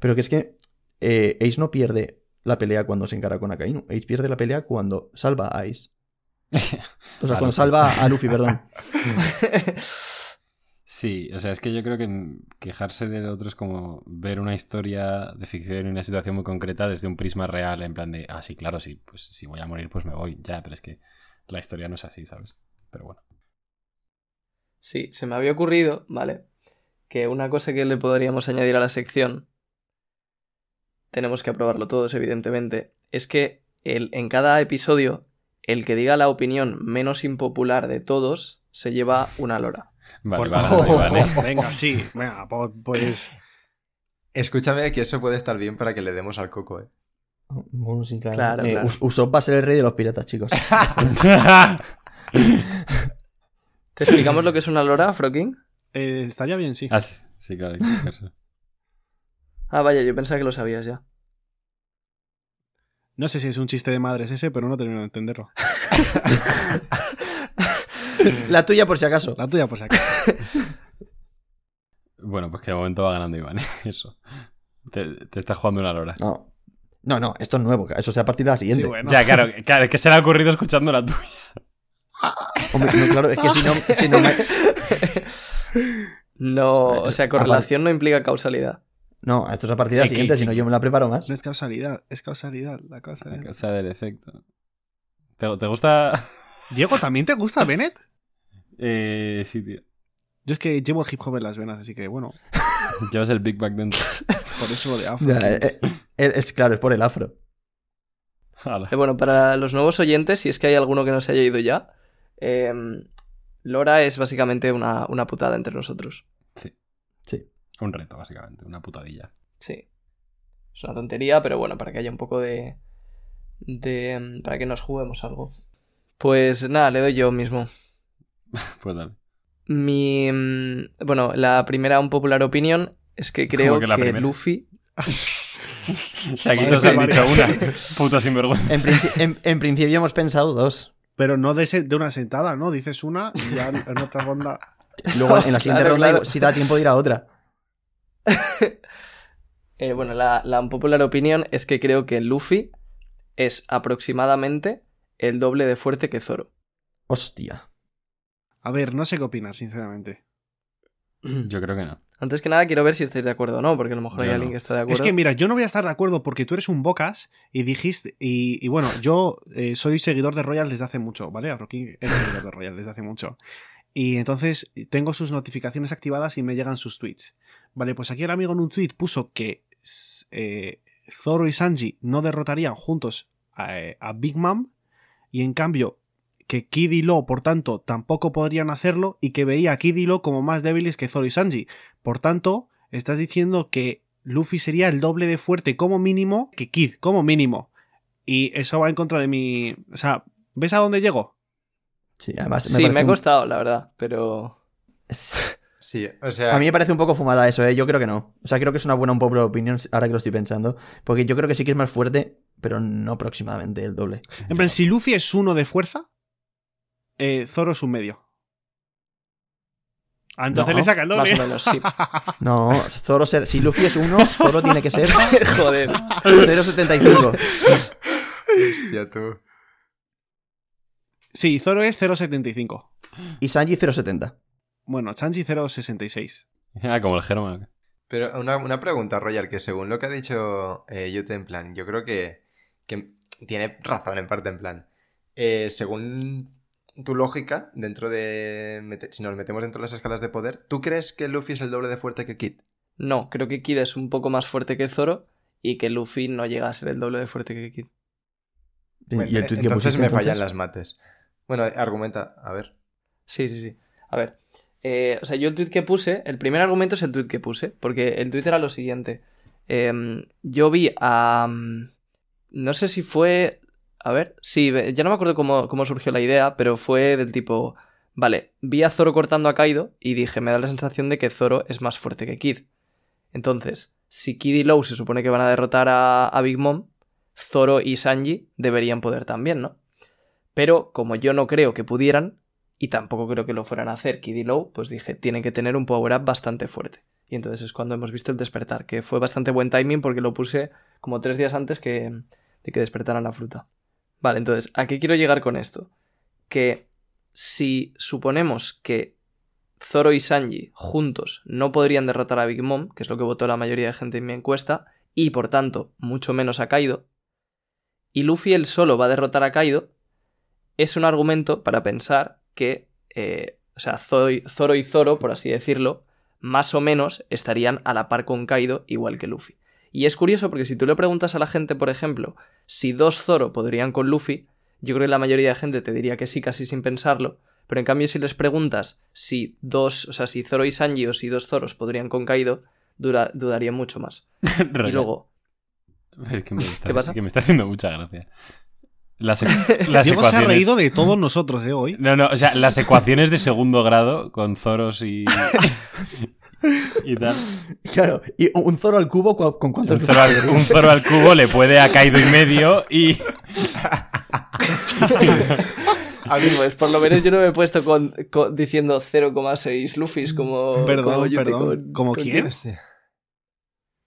Pero que es que eh, Ace no pierde la pelea cuando se encara con Akainu. Ace pierde la pelea cuando salva a Ace. O sea, cuando Luffy. salva a Luffy, perdón. Sí, o sea, es que yo creo que quejarse del otro es como ver una historia de ficción y una situación muy concreta desde un prisma real, en plan de, ah, sí, claro, sí, pues si voy a morir, pues me voy, ya, pero es que la historia no es así, ¿sabes? Pero bueno. Sí, se me había ocurrido, ¿vale? Que una cosa que le podríamos añadir a la sección, tenemos que aprobarlo todos, evidentemente, es que el, en cada episodio, el que diga la opinión menos impopular de todos se lleva una lora. Vale, vale, Oh, vale. Venga, sí. Venga, po- pues. Escúchame que eso puede estar bien para que le demos al coco, ¿eh? Bueno, sí, claro. Claro, Eh, claro. Usopp va a ser el rey de los piratas, chicos. ¿Te explicamos lo que es una lora, Froking? Eh, estaría bien, sí. Ah, sí, sí, claro. hay que explicarse. Ah, vaya, yo pensaba que lo sabías ya. No sé si es un chiste de madres ese, pero no termino de entenderlo. La tuya por si acaso. La tuya, por si acaso. Bueno, pues que de momento va ganando Iván. ¿eh? Eso. Te, te estás jugando una lora. No. No, no, esto es nuevo. Eso sea a partir de la siguiente. Sí, bueno. Ya, claro, claro, es que se le ha ocurrido escuchando la tuya. Hombre, no, claro, es que si no, si no me- No, o sea, correlación no implica causalidad. No, esto es a partir de la siguiente, si no yo me la preparo más. No es causalidad, es causalidad. La La causalidad. cosa del efecto. ¿Te, te gusta? Diego, ¿también te gusta Bennett? Eh, sí, tío. Yo es que llevo el hip hop en las venas, así que bueno, Llevas el Big Bang dentro. por eso lo de afro. Ya, eh, eh, es, claro, es por el afro. Eh, bueno, para los nuevos oyentes, si es que hay alguno que no se haya ido ya, eh, Lora es básicamente una, una putada entre nosotros. Sí. Sí. Un reto, básicamente. Una putadilla. Sí. Es una tontería, pero bueno, para que haya un poco de. de. mm, para que nos juguemos algo. Pues nada, le doy yo mismo. Pues dale. Mi. mm, Bueno, la primera un popular opinión es que creo que la que? Luffy. Aquí todos han dicho una. Puta sinvergüenza. En, princi- en- en principio hemos pensado dos. Pero no de, una sentada, ¿no? Dices una y ya en en otra ronda. Luego en la siguiente Claro, ronda, claro. si da tiempo de ir a otra. Eh, bueno, la, la popular opinión es que creo que Luffy es aproximadamente el doble de fuerte que Zoro. Hostia. A ver, no sé qué opinas, sinceramente. Yo creo que no. Antes que nada, quiero ver si estáis de acuerdo o no, porque a lo mejor hay alguien que está de acuerdo. Es que mira, yo no voy a estar de acuerdo porque tú eres un bocas y dijiste. Y, y bueno, yo eh, soy seguidor de Royal desde hace mucho, ¿vale? Rocky es seguidor de Royal desde hace mucho. Y entonces tengo sus notificaciones activadas y me llegan sus tweets. Vale, pues aquí el amigo en un tweet puso que eh, Zoro y Sanji no derrotarían juntos a, eh, a Big Mom y en cambio que Kid y Lo, por tanto, tampoco podrían hacerlo y que veía a Kid y Lo como más débiles que Zoro y Sanji. Por tanto, estás diciendo que Luffy sería el doble de fuerte como mínimo que Kid, como mínimo. Y eso va en contra de mi... O sea, ¿ves a dónde llego? Sí, además me sí, me ha un- costado, la verdad, pero. Sí, o sea, A mí me parece un poco fumada eso, ¿eh? Yo creo que no. O sea, creo que es una buena un poco opinión ahora que lo estoy pensando. Porque yo creo que sí que es más fuerte, pero no aproximadamente el doble. En plan, si Luffy es uno de fuerza, eh, Zoro es un medio. Ah, entonces No, le saca el doble. más o menos, sí. No, Zoro ser. Si Luffy es uno, Zoro tiene que ser Joder. 0.75. hostia, tú. Sí, Zoro es 0.75. Y Sanji 0.70. Bueno, Chanji 0.66. Ah, como el Germa. Pero una, una pregunta, Royal, que según lo que ha dicho eh, Yute en plan, yo creo que, que tiene razón en parte en plan. Eh, según tu lógica, dentro de... si nos metemos dentro de las escalas de poder, ¿tú crees que Luffy es el doble de fuerte que Kid? No, creo que Kid es un poco más fuerte que Zoro y que Luffy no llega a ser el doble de fuerte que Kid. Bueno, ¿Y entonces me fallan entonces? las mates. Bueno, argumenta, a ver. Sí, sí, sí. A ver. Eh, o sea, yo el tweet que puse, el primer argumento es el tweet que puse, porque el tweet era lo siguiente. Em, yo vi a. mm, No sé si fue. A ver, sí, ya no me acuerdo cómo, cómo surgió la idea, pero fue del tipo. Vale, vi a Zoro cortando a Kaido y dije, me da la sensación de que Zoro es más fuerte que Kid. Entonces, si Kid y Law se supone que van a derrotar a, a Big Mom, Zoro y Sanji deberían poder también, ¿no? Pero como yo no creo que pudieran, y tampoco creo que lo fueran a hacer Kid y Low, pues dije, tienen que tener un power-up bastante fuerte. Y entonces es cuando hemos visto el despertar, que fue bastante buen timing porque lo puse como tres días antes que, de que despertaran la fruta. Vale, entonces, ¿a qué quiero llegar con esto? Que si suponemos que Zoro y Sanji juntos no podrían derrotar a Big Mom, que es lo que votó la mayoría de gente en mi encuesta, y por tanto mucho menos a Kaido, y Luffy él solo va a derrotar a Kaido, es un argumento para pensar que, eh, o sea, Zoro y, Zoro por así decirlo, más o menos estarían a la par con Kaido igual que Luffy. Y es curioso porque si tú le preguntas a la gente, por ejemplo, si dos Zoro podrían con Luffy, yo creo que la mayoría de gente te diría que sí, casi sin pensarlo, pero en cambio si les preguntas si dos, o sea, si Zoro y Sanji o si dos Zoros podrían con Kaido, dura- dudarían mucho más. Y luego, Es que me está, ¿Qué pasa? que me está haciendo mucha gracia. Las, las Diego se ha ecuaciones... reído de todos nosotros, ¿eh? Hoy. No, no, o sea, las ecuaciones de segundo grado con Zoros y. y tal. Claro, y un Zoro al cubo ¿cu- con cuántos Un Zoro, al, un Zoro al cubo le puede a Kaido y medio y. Amigos, por lo menos yo no me he puesto con, con- diciendo 0,6 Luffy's como. Perdón, como perdón. con- ¿Como con quién? Tino.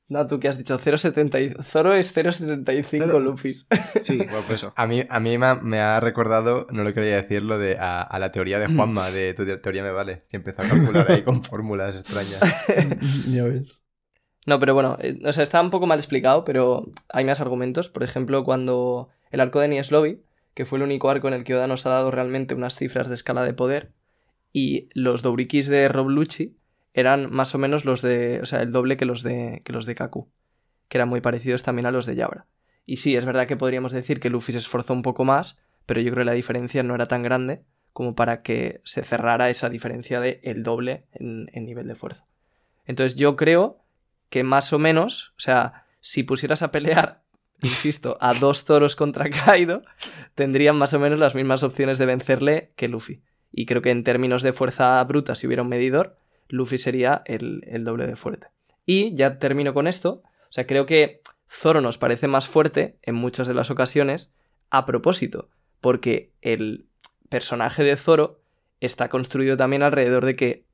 No, tú que has dicho 0,70. y- Zoro es 0,75 Cero- Luffy's. Sí, Bueno, pues eso. a mí, a mí me, ha, me ha recordado, no lo quería decir, lo de a, a la teoría de Juanma, de tu teoría me vale, que empezó a calcular ahí con fórmulas extrañas. ya ves. No, pero bueno, eh, o sea, está un poco mal explicado, pero hay más argumentos. Por ejemplo, cuando el arco de Nies Lobby, que fue el único arco en el que Oda nos ha dado realmente unas cifras de escala de poder, y los Dourikis de Rob Lucci eran más o menos los de, o sea, el doble que los de, que los de Kaku, que eran muy parecidos también a los de Yabra. Y sí, es verdad que podríamos decir que Luffy se esforzó un poco más, pero yo creo que la diferencia no era tan grande como para que se cerrara esa diferencia de el doble en, en nivel de fuerza. Entonces yo creo que más o menos, o sea, si pusieras a pelear, insisto, a dos toros contra Kaido, tendrían más o menos las mismas opciones de vencerle que Luffy. Y creo que en términos de fuerza bruta, si hubiera un medidor, Luffy sería el, el doble de fuerte. Y ya termino con esto. O sea, creo que Zoro nos parece más fuerte en muchas de las ocasiones a propósito, porque el personaje de Zoro está construido también alrededor de que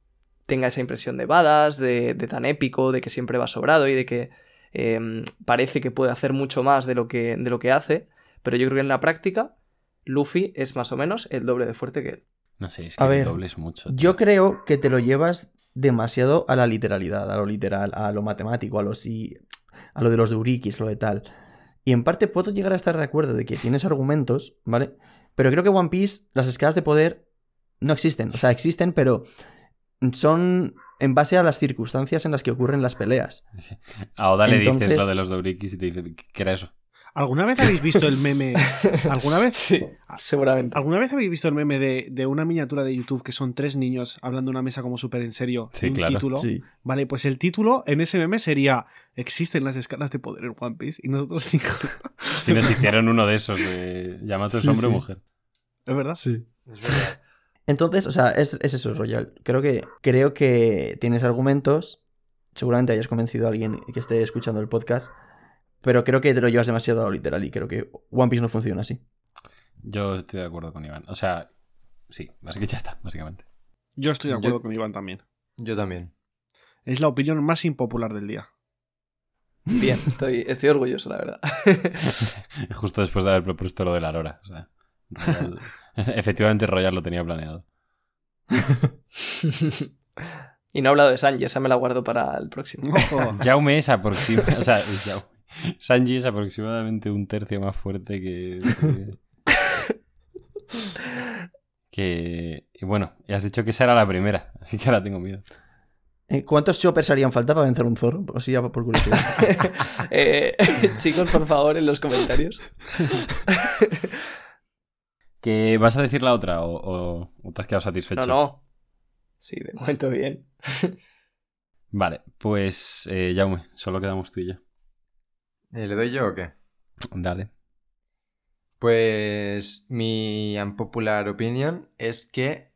tenga esa impresión de badass, de, de tan épico, de que siempre va sobrado y de que eh, parece que puede hacer mucho más de lo, que, de lo que hace, pero yo creo que en la práctica Luffy es más o menos el doble de fuerte que él. No sé, es que A el ver, doble es mucho. tío. Yo creo que te lo llevas demasiado a la literalidad, a lo literal, a lo matemático, a lo, si- a lo de los Durikis, lo de tal. Y en parte puedo llegar a estar de acuerdo de que tienes argumentos, ¿vale? Pero creo que One Piece, las escalas de poder no existen. O sea, existen, pero son en base a las circunstancias en las que ocurren las peleas. A Oda le dices lo de los Dourikis y te dice que era eso. ¿Alguna vez habéis visto el meme? ¿Alguna vez? Sí, seguramente. ¿Alguna vez habéis visto el meme de, de una miniatura de YouTube que son tres niños hablando en una mesa como súper en serio? Sí, un claro. título. Sí. Vale, pues el título en ese meme sería ¿Existen las escalas de poder en One Piece? Y nosotros cinco. Si nos hicieron uno de esos de Sí, hombre o mujer. ¿Es verdad? Sí. Es verdad. Entonces, o sea, es, es eso, Royal. Creo que, creo que tienes argumentos. Seguramente hayas convencido a alguien que esté escuchando el podcast. Pero creo que te lo llevas demasiado a lo literal y creo que One Piece no funciona así. Yo estoy de acuerdo con Iván. O sea, sí, así que ya está, básicamente. Yo estoy de acuerdo Yo- con Iván también. Yo también. Es la opinión más impopular del día. Bien, estoy, estoy orgulloso, la verdad. Justo después de haber propuesto lo de la Lora. O sea, Royal- efectivamente Royal lo tenía planeado. y no he hablado de Sanji, esa me la guardo para el próximo. Jaume es aproximadamente. O sea, Jaume. Sanji es aproximadamente un tercio más fuerte que. que. Y bueno, ya has dicho que esa era la primera, así que ahora tengo miedo. Eh, ¿Cuántos choppers harían falta para vencer un Zoro? O sí, ya por curiosidad. Eh, chicos, por favor, en los comentarios. ¿Que vas a decir la otra o, o- o te has quedado satisfecho? No, no. Sí, de momento bien. Vale, pues eh, Jaume, solo quedamos tú y yo. Eh, ¿Le doy yo o qué? Dale. Pues mi unpopular opinion es que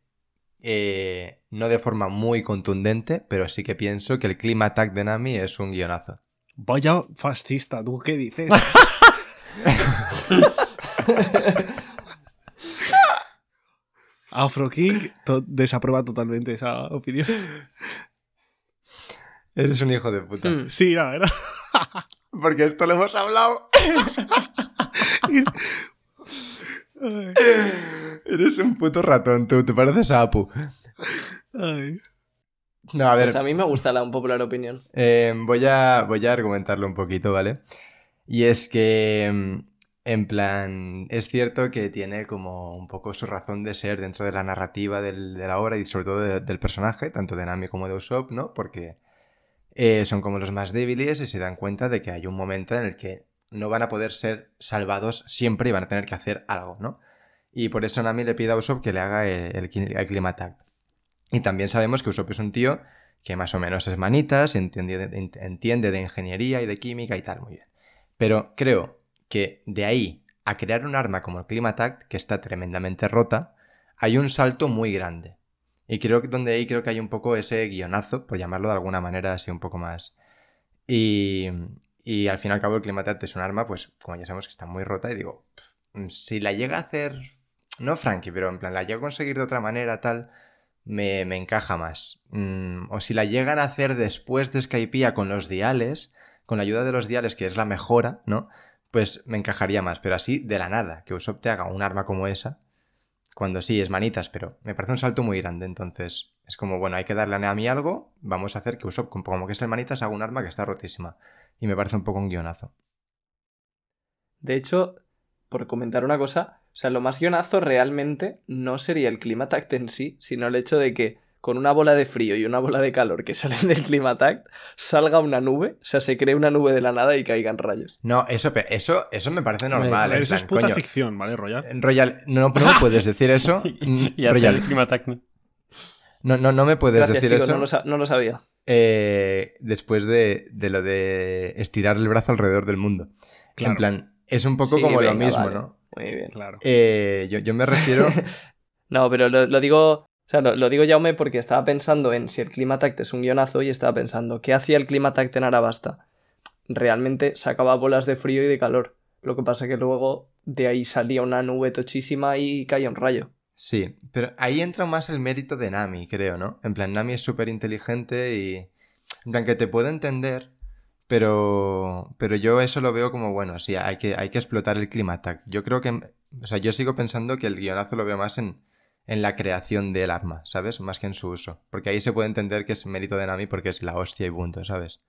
eh, no de forma muy contundente, pero sí que pienso que el clima attack de Nami es un guionazo. Vaya fascista, ¿tú qué dices? Afro King to- desaprueba totalmente esa opinión. Eres un hijo de puta. Mm. Sí, la verdad. Porque esto lo hemos hablado. Eres un puto ratón, tú. Te pareces a Apu. ay. No, a ver. Pues a mí me gusta la unpopular opinión. Eh, voy, a, voy a argumentarlo un poquito, ¿vale? Y es que, mm, en plan, es cierto que tiene como un poco su razón de ser dentro de la narrativa del- de la obra y sobre todo de- del personaje, tanto de Nami como de Usopp, ¿no? Porque eh, son como los más débiles y se dan cuenta de que hay un momento en el que no van a poder ser salvados siempre y van a tener que hacer algo, ¿no? Y por eso Nami le pide a Usopp que le haga el, el, el. Y también sabemos que Usopp es un tío que más o menos es manitas, entiende de, entiende de ingeniería y de química y tal, muy bien. Pero creo que de ahí a crear un arma como el Climatact, que está tremendamente rota, hay un salto muy grande. Y creo que donde ahí creo que hay un poco ese guionazo, por llamarlo de alguna manera así un poco más. Y, y al fin y al cabo el Climatact es un arma, pues como ya sabemos que está muy rota y digo, si la llega a hacer, no Frankie, pero en plan la llega a conseguir de otra manera tal, me, me encaja más. Mm, o si la llegan a hacer después de Skypiea con los diales, con la ayuda de los diales, que es la mejora, ¿no? Pues me encajaría más, pero así de la nada, que Usopp te haga un arma como esa, cuando sí es manitas, pero me parece un salto muy grande, entonces es como, bueno, hay que darle a Nami algo, vamos a hacer que Usopp, como que es el manitas, haga un arma que está rotísima. Y me parece un poco un guionazo. De hecho, por comentar una cosa, o sea, lo más guionazo realmente no sería el Climatact en sí, sino el hecho de que con una bola de frío y una bola de calor que salen del Climatact salga una nube, o sea, se cree una nube de la nada y caigan rayos. No, eso, eso, eso me parece normal. Eso es puta coño, ficción, ¿vale, Royal? Royal, no, no me puedes decir eso. y Royal, el Climatact. no, no, no me puedes Gracias, decir chicos, eso. no lo, sa- no lo sabía. eh, después de, de lo de estirar el brazo alrededor del mundo. Claro. En plan, es un poco Sí, como lo mismo, vale. ¿no? Muy bien. Claro. Eh, yo, yo me refiero. No, pero lo, lo digo. O sea, lo, lo digo Jaume porque estaba pensando en si el Climatact es un guionazo y estaba pensando, ¿qué hacía el Climatact en Arabasta? Realmente sacaba bolas de frío y de calor. Lo que pasa que luego de ahí salía una nube tochísima y caía un rayo. Sí, pero ahí entra más el mérito de Nami, creo, ¿no? En plan, Nami es súper inteligente y. En plan, que te puedo entender, pero. Pero yo eso lo veo como, bueno, sí, hay que, hay que explotar el Climatact. Yo creo que. O sea, yo sigo pensando que el guionazo lo veo más en, en la creación del arma, ¿sabes? Más que en su uso. Porque ahí se puede entender que es mérito de Nami porque es la hostia y punto, ¿sabes?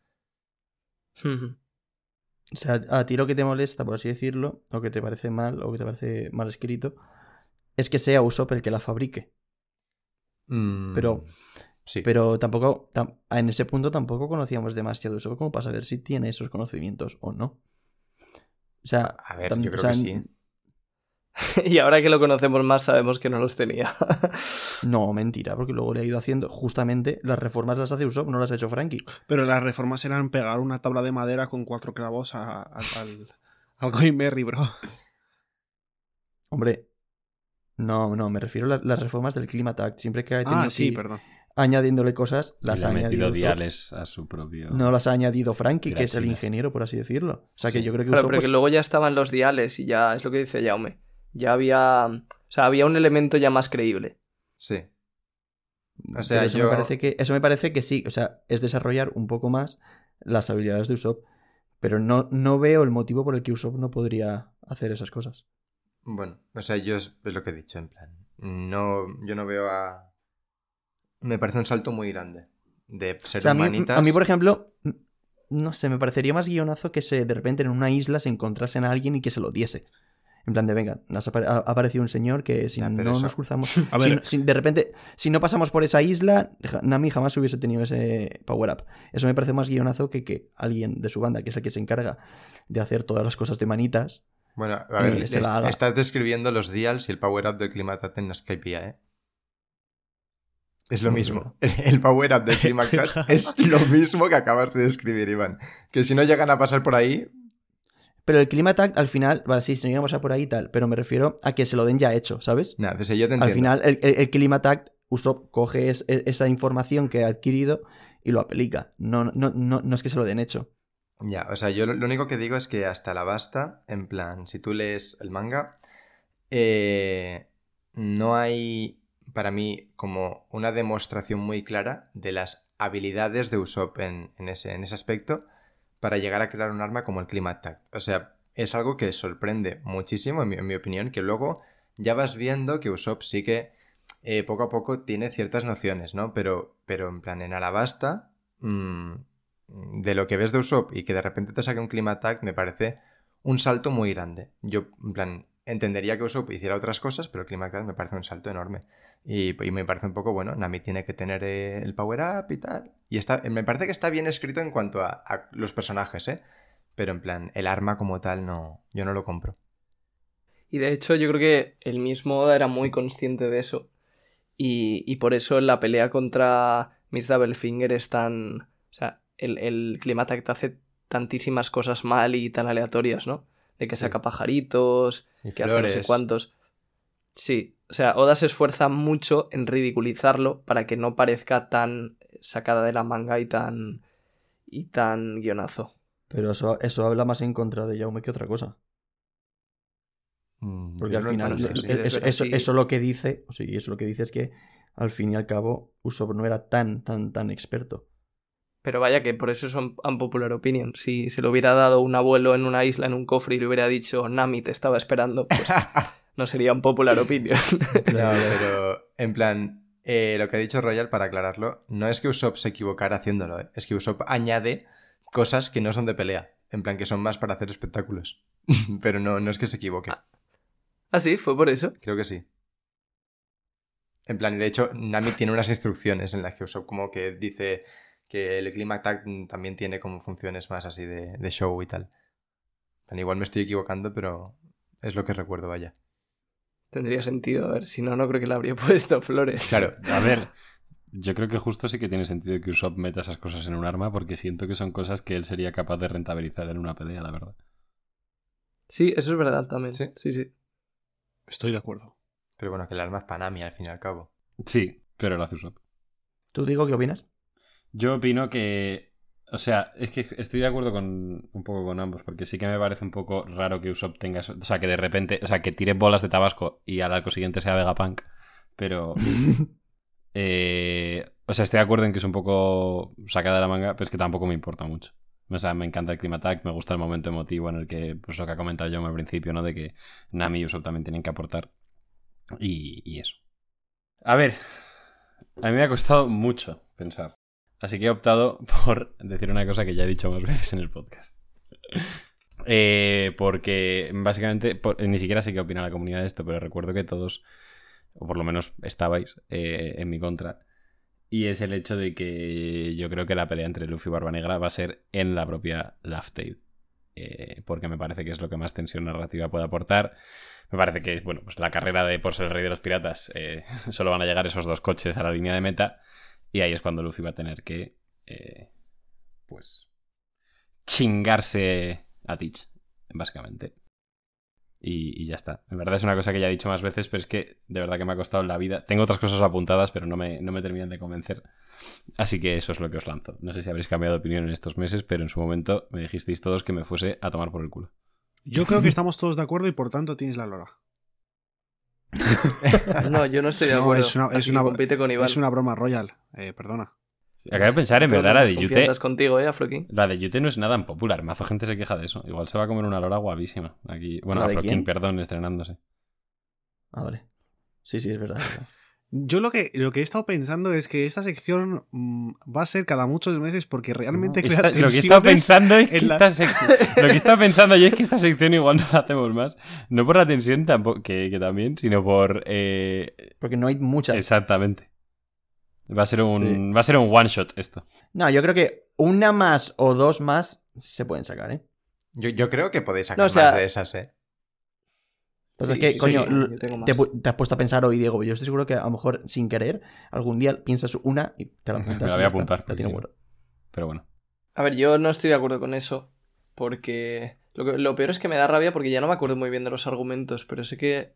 O sea, a ti lo que te molesta, por así decirlo, o que te parece mal, o que te parece mal escrito, es que sea Usopp el que la fabrique. Mm, Pero- Sí. Pero tampoco, tam- en ese punto tampoco conocíamos demasiado Usopp como para saber si tiene esos conocimientos o no. O sea, A ver, tam- yo creo o sea, que sí. y ahora que lo conocemos más sabemos que no los tenía. No, mentira, porque luego le ha ido haciendo justamente las reformas las hace Usopp, no las ha hecho Frankie. Pero las reformas eran pegar una tabla de madera con cuatro clavos a- a- al, al Goimerry, bro. Hombre, no, no, me refiero a la- las reformas del Climatact. Siempre que ha tenido Ah, sí, perdón. añadiéndole cosas, las ha ha añadido diales a su propio. No las ha añadido Frankie, que es el ingeniero, por así decirlo. O sea que yo creo que Claro, Usopp, pero que pues, luego ya estaban los diales y ya es lo que dice Jaume. Ya había. O sea, había un elemento ya más creíble. Sí. pero sea, eso, yo- me parece que, eso me parece que sí. O sea, es desarrollar un poco más las habilidades de Usopp. Pero no, no veo el motivo por el que Usopp no podría hacer esas cosas. Bueno, o sea, yo es, lo que he dicho, en plan. No, yo no veo a. Me parece un salto muy grande. De ser O sea, a mí, humanitas. a mí, por ejemplo, no sé, me parecería más guionazo que se de repente en una isla se encontrasen a alguien y que se lo diese. En plan de, venga, nos ha aparecido un señor que si Ya, no eso- nos cruzamos... A si ver, no- si de repente, si no pasamos por esa isla, Nami jamás hubiese tenido ese power-up. Eso me parece más guionazo que que alguien de su banda, que es el que se encarga de hacer todas las cosas de manitas. Bueno, a ver, eh, se est- la haga. estás describiendo los dials y el power-up del Climatat en Skypiea, ¿eh? Es lo mismo. El, el power-up del Climatat es lo mismo que acabas de describir, Iván. Que si no llegan a pasar por ahí. Pero el Climatact, al final, vale, sí, si no llegamos a por ahí y tal, pero me refiero a que se lo den ya hecho, ¿sabes? Nada, pues yo te entiendo. Al final, el, el, el Climatact, Usopp coge es- esa información que ha adquirido y lo aplica. No, no, no, no es que se lo den hecho. Ya, o sea, yo lo, lo único que digo es que hasta la basta, en plan, si tú lees el manga, eh, no hay para mí como una demostración muy clara de las habilidades de Usopp en, en ese, en ese aspecto para llegar a crear un arma como el Climatact. O sea, es algo que sorprende muchísimo, en mi, opinión, que luego ya vas viendo que Usopp sí que eh, poco a poco tiene ciertas nociones, ¿no? Pero, pero en plan, en Alabasta, mm, de lo que ves de Usopp y que de repente te saque un Climatact me parece un salto muy grande. Yo, en plan, entendería que Usopp hiciera otras cosas, pero el Climatact me parece un salto enorme. Y, me parece un poco, bueno, Nami tiene que tener eh, el power up y tal. Y está, me parece que está bien escrito en cuanto a, los personajes, ¿eh? Pero en plan, el arma como tal, no, yo no lo compro. Y de hecho, yo creo que el mismo Oda era muy consciente de eso. Y, por eso la pelea contra Miss Doublefinger es tan. O sea, el, el Climatact hace tantísimas cosas mal y tan aleatorias, ¿no? De que Sí. saca pajaritos, Y que hace no sé cuántos. Sí, o sea, Oda se esfuerza mucho en ridiculizarlo para que no parezca tan sacada de la manga y tan y tan guionazo. Pero eso, eso habla más en contra de Jaume que otra cosa. Mm, Porque al final, sí. eso, verdad, eso, sí. eso lo que dice, sea, eso lo que dice es que al fin y al cabo Usopp no era tan, tan, tan experto. Pero vaya que por eso es un unpopular opinion. Si se lo hubiera dado un abuelo en una isla en un cofre y le hubiera dicho Nami te estaba esperando, pues no sería un popular opinion. No, pero en plan, eh, lo que ha dicho Royal, para aclararlo, no es que Usopp se equivocara haciéndolo, ¿eh? es que Usopp añade cosas que no son de pelea, en plan que son más para hacer espectáculos. pero no, no es que se equivoque, ah, sí, fue por eso. creo que sí. En plan, y de hecho, Nami tiene unas instrucciones en las que Usopp como que dice que el Climax Attack también tiene como funciones más así de, de show y tal. Igual me estoy equivocando, pero es lo que recuerdo, vaya. Tendría sentido, a ver, si no, no creo que le habría puesto flores. Claro, A ver, yo creo que justo sí que tiene sentido que Usopp meta esas cosas en un arma porque siento que son cosas que él sería capaz de rentabilizar en una pelea, la verdad. Sí, eso es verdad también. Sí. Sí, sí. Estoy de acuerdo. pero bueno, que el arma es para Nami al fin y al cabo. Sí, pero lo hace Usopp. ¿Tú digo qué opinas? Yo opino que. O sea, es que estoy de acuerdo con un poco con ambos, porque sí que me parece un poco raro que Usopp tenga. eso- O sea, que de repente. O sea, que tire bolas de Tabasco y al arco siguiente sea Vegapunk. Pero. eh, o sea, estoy de acuerdo en que es un poco sacada de la manga, pero es que tampoco me importa mucho. O sea, me encanta el Clima Attack, me gusta el momento emotivo en el que. Pues lo que ha comentado yo al principio, ¿no? De que Nami y Usopp también tienen que aportar. Y, y eso. A ver. A mí me ha costado mucho pensar. Así que he optado por decir una cosa que ya he dicho más veces en el podcast. Eh, porque básicamente por- ni siquiera sé qué opina la comunidad de esto, pero recuerdo que todos, o por lo menos estabais eh, en mi contra. Y es el hecho de que yo creo que la pelea entre Luffy y Barba Negra va a ser en la propia Laugh Tale. Eh, porque me parece que es lo que más tensión narrativa puede aportar. Me parece que, bueno, pues la carrera de por ser el rey de los piratas, solo van a llegar esos dos coches a la línea de meta. Y ahí es cuando Luffy va a tener que, eh, pues, chingarse a Teach, básicamente. Y, ya está. En verdad es una cosa que ya he dicho más veces, pero es que de verdad que me ha costado la vida. Tengo otras cosas apuntadas, pero no me, no me terminan de convencer. Así que eso es lo que os lanzo. No sé si habréis cambiado de opinión en estos meses, pero en su momento me dijisteis todos que me fuese a tomar por el culo. Yo creo que estamos todos de acuerdo y por tanto tienes la lora. No, yo no estoy de No, acuerdo. es una- es una- que compite con Iván. Es una broma royal. Eh, perdona. Acabo de pensar, en verdad, la de Yute. contigo, ¿eh? La de Yute no es nada popular. Mazo gente se queja de eso. Igual se va a comer una lora guapísima. Aquí, bueno, ¿La de Afro quién? King, perdón, estrenándose. Ah, vale. Sí, sí, es verdad. es verdad. Yo lo que, lo que he estado pensando es que esta sección mm, va a ser cada muchos meses porque realmente crea Esta- lo que he estado tensiones pensando es que en la- esta sec- lo que he estado pensando yo es que esta sección igual no la hacemos más. No por la tensión tampoco, que, que también, sino por eh, Porque no hay muchas. exactamente. Va a ser un Sí. va a ser un one shot esto. No, yo creo que una más o dos más se pueden sacar, ¿eh? Yo, yo creo que podéis sacar No, o sea- más de esas, ¿eh? Pues Sí, es que, sí, coño, sí, te, te has puesto a pensar hoy, Diego. Yo estoy seguro que a lo mejor sin querer, algún día piensas una y te la Me apuntas. la y voy a apuntar, la sí. guardada. Pero bueno. A ver, yo no estoy de acuerdo con eso. Porque lo, que- lo peor es que me da rabia porque ya no me acuerdo muy bien de los argumentos, pero sé que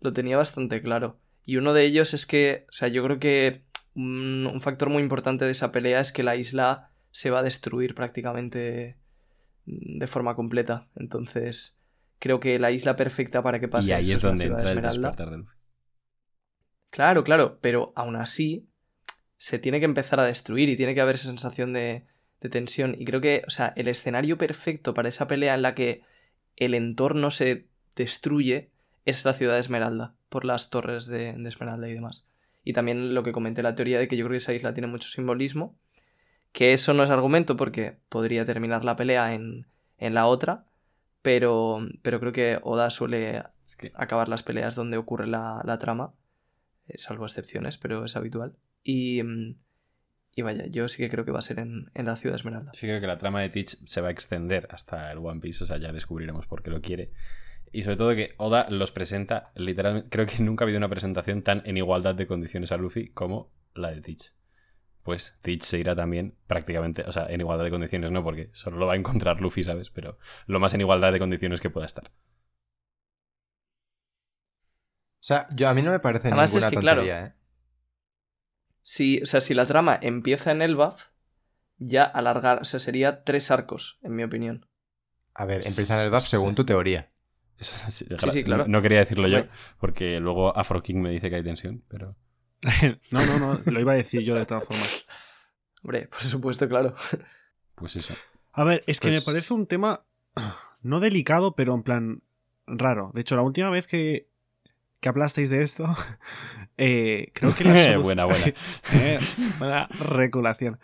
lo tenía bastante claro. Y uno de ellos es que, o sea, yo creo que un, un factor muy importante de esa pelea es que la isla se va a destruir prácticamente de forma completa. Entonces, creo que la isla perfecta para que pase y ahí eso es donde de entra el despertar de. Claro, claro, pero aún así se tiene que empezar a destruir y tiene que haber esa sensación de, de tensión. Y creo que, o sea, el escenario perfecto para esa pelea en la que el entorno se destruye es la ciudad de Esmeralda, por las torres de, de Esmeralda y demás. Y también lo que comenté, la teoría de que yo creo que esa isla tiene mucho simbolismo, que eso no es argumento porque podría terminar la pelea en, en la otra, pero, pero creo que Oda suele Es que acabar las peleas donde ocurre la, la trama, eh, salvo excepciones, pero es habitual. Y, mm, y vaya, yo sí que creo que va a ser en, en la ciudad Esmeralda. Sí creo que la trama de Teach se va a extender hasta el One Piece, o sea, ya descubriremos por qué lo quiere. Y sobre todo que Oda los presenta, literalmente, creo que nunca ha habido una presentación tan en igualdad de condiciones a Luffy como la de Teach. Pues Teach se irá también prácticamente, o sea, en igualdad de condiciones, no, porque solo lo va a encontrar Luffy, ¿sabes? Pero lo más en igualdad de condiciones que pueda estar. O sea, yo, a mí no me parece Además, es ninguna que, claro, ¿eh? Si, o sea, si la trama empieza en Elbaf, ya alargar, o sea, sería tres arcos, en mi opinión. A ver, empieza en el buff Sí. según tu teoría. Eso es- sí, claro. No, no quería decirlo yo, porque luego Afro King me dice que hay tensión, pero... No, no, no, lo iba a decir yo de todas formas. Hombre, por supuesto, claro. Pues eso. A ver, es que Pues- me parece un tema no delicado, pero en plan raro. De hecho, la última vez que, que hablasteis de esto, eh, creo que la solu- buena, buena. Eh, buena reculación.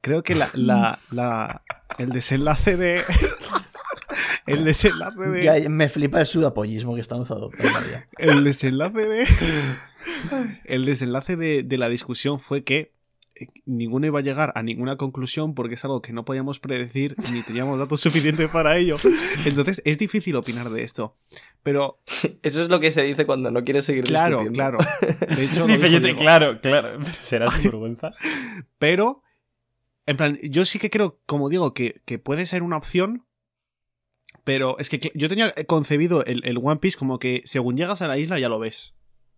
Creo que la, la, la- el desenlace de... el desenlace de... Ya, me flipa el sudapollismo que estamos adoptando ya. El desenlace de. El desenlace de, de la discusión fue que eh, ninguno iba a llegar a ninguna conclusión porque es algo que no podíamos predecir ni teníamos datos suficientes para ello. Entonces es difícil opinar de esto. Pero, Eso es lo que se dice cuando no quieres seguir claro, discutiendo. claro. De hecho, Dice, yo te- claro, claro. ¿Será sin vergüenza? Pero, en plan, yo sí que creo, como digo, que, que puede ser una opción. Pero es que yo tenía concebido el, el One Piece como que según llegas a la isla ya lo ves.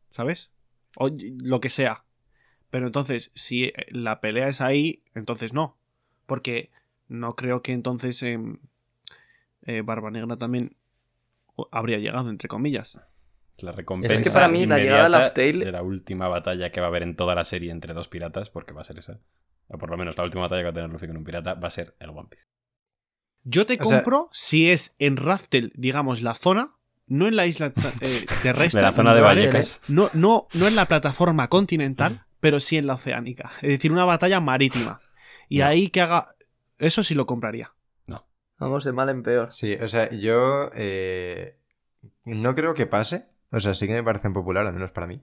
¿Sabes? O lo que sea. Pero entonces, si eh, la pelea es ahí, entonces no. Porque no creo que entonces em, eh, Barba Negra también habría llegado, entre comillas. La recompensa Es que para mí la llegada de inmediata Laugh Tale- de la última batalla que va a haber en toda la serie entre dos piratas, porque va a ser esa. O por lo menos la última batalla que va a tener Luffy con un pirata va a ser el One Piece. Yo te O sea- compro si es en Raftel, digamos, la zona, no en la isla eh, terrestre. De la zona de Vallecas. No, no, no en la plataforma continental, pero sí en la oceánica. Es decir, una batalla marítima. Y No. ahí que haga. Eso sí lo compraría. Vamos de mal en peor. Sí, o sea, yo eh, no creo que pase. O sea, sí que me parece popular, al menos para mí.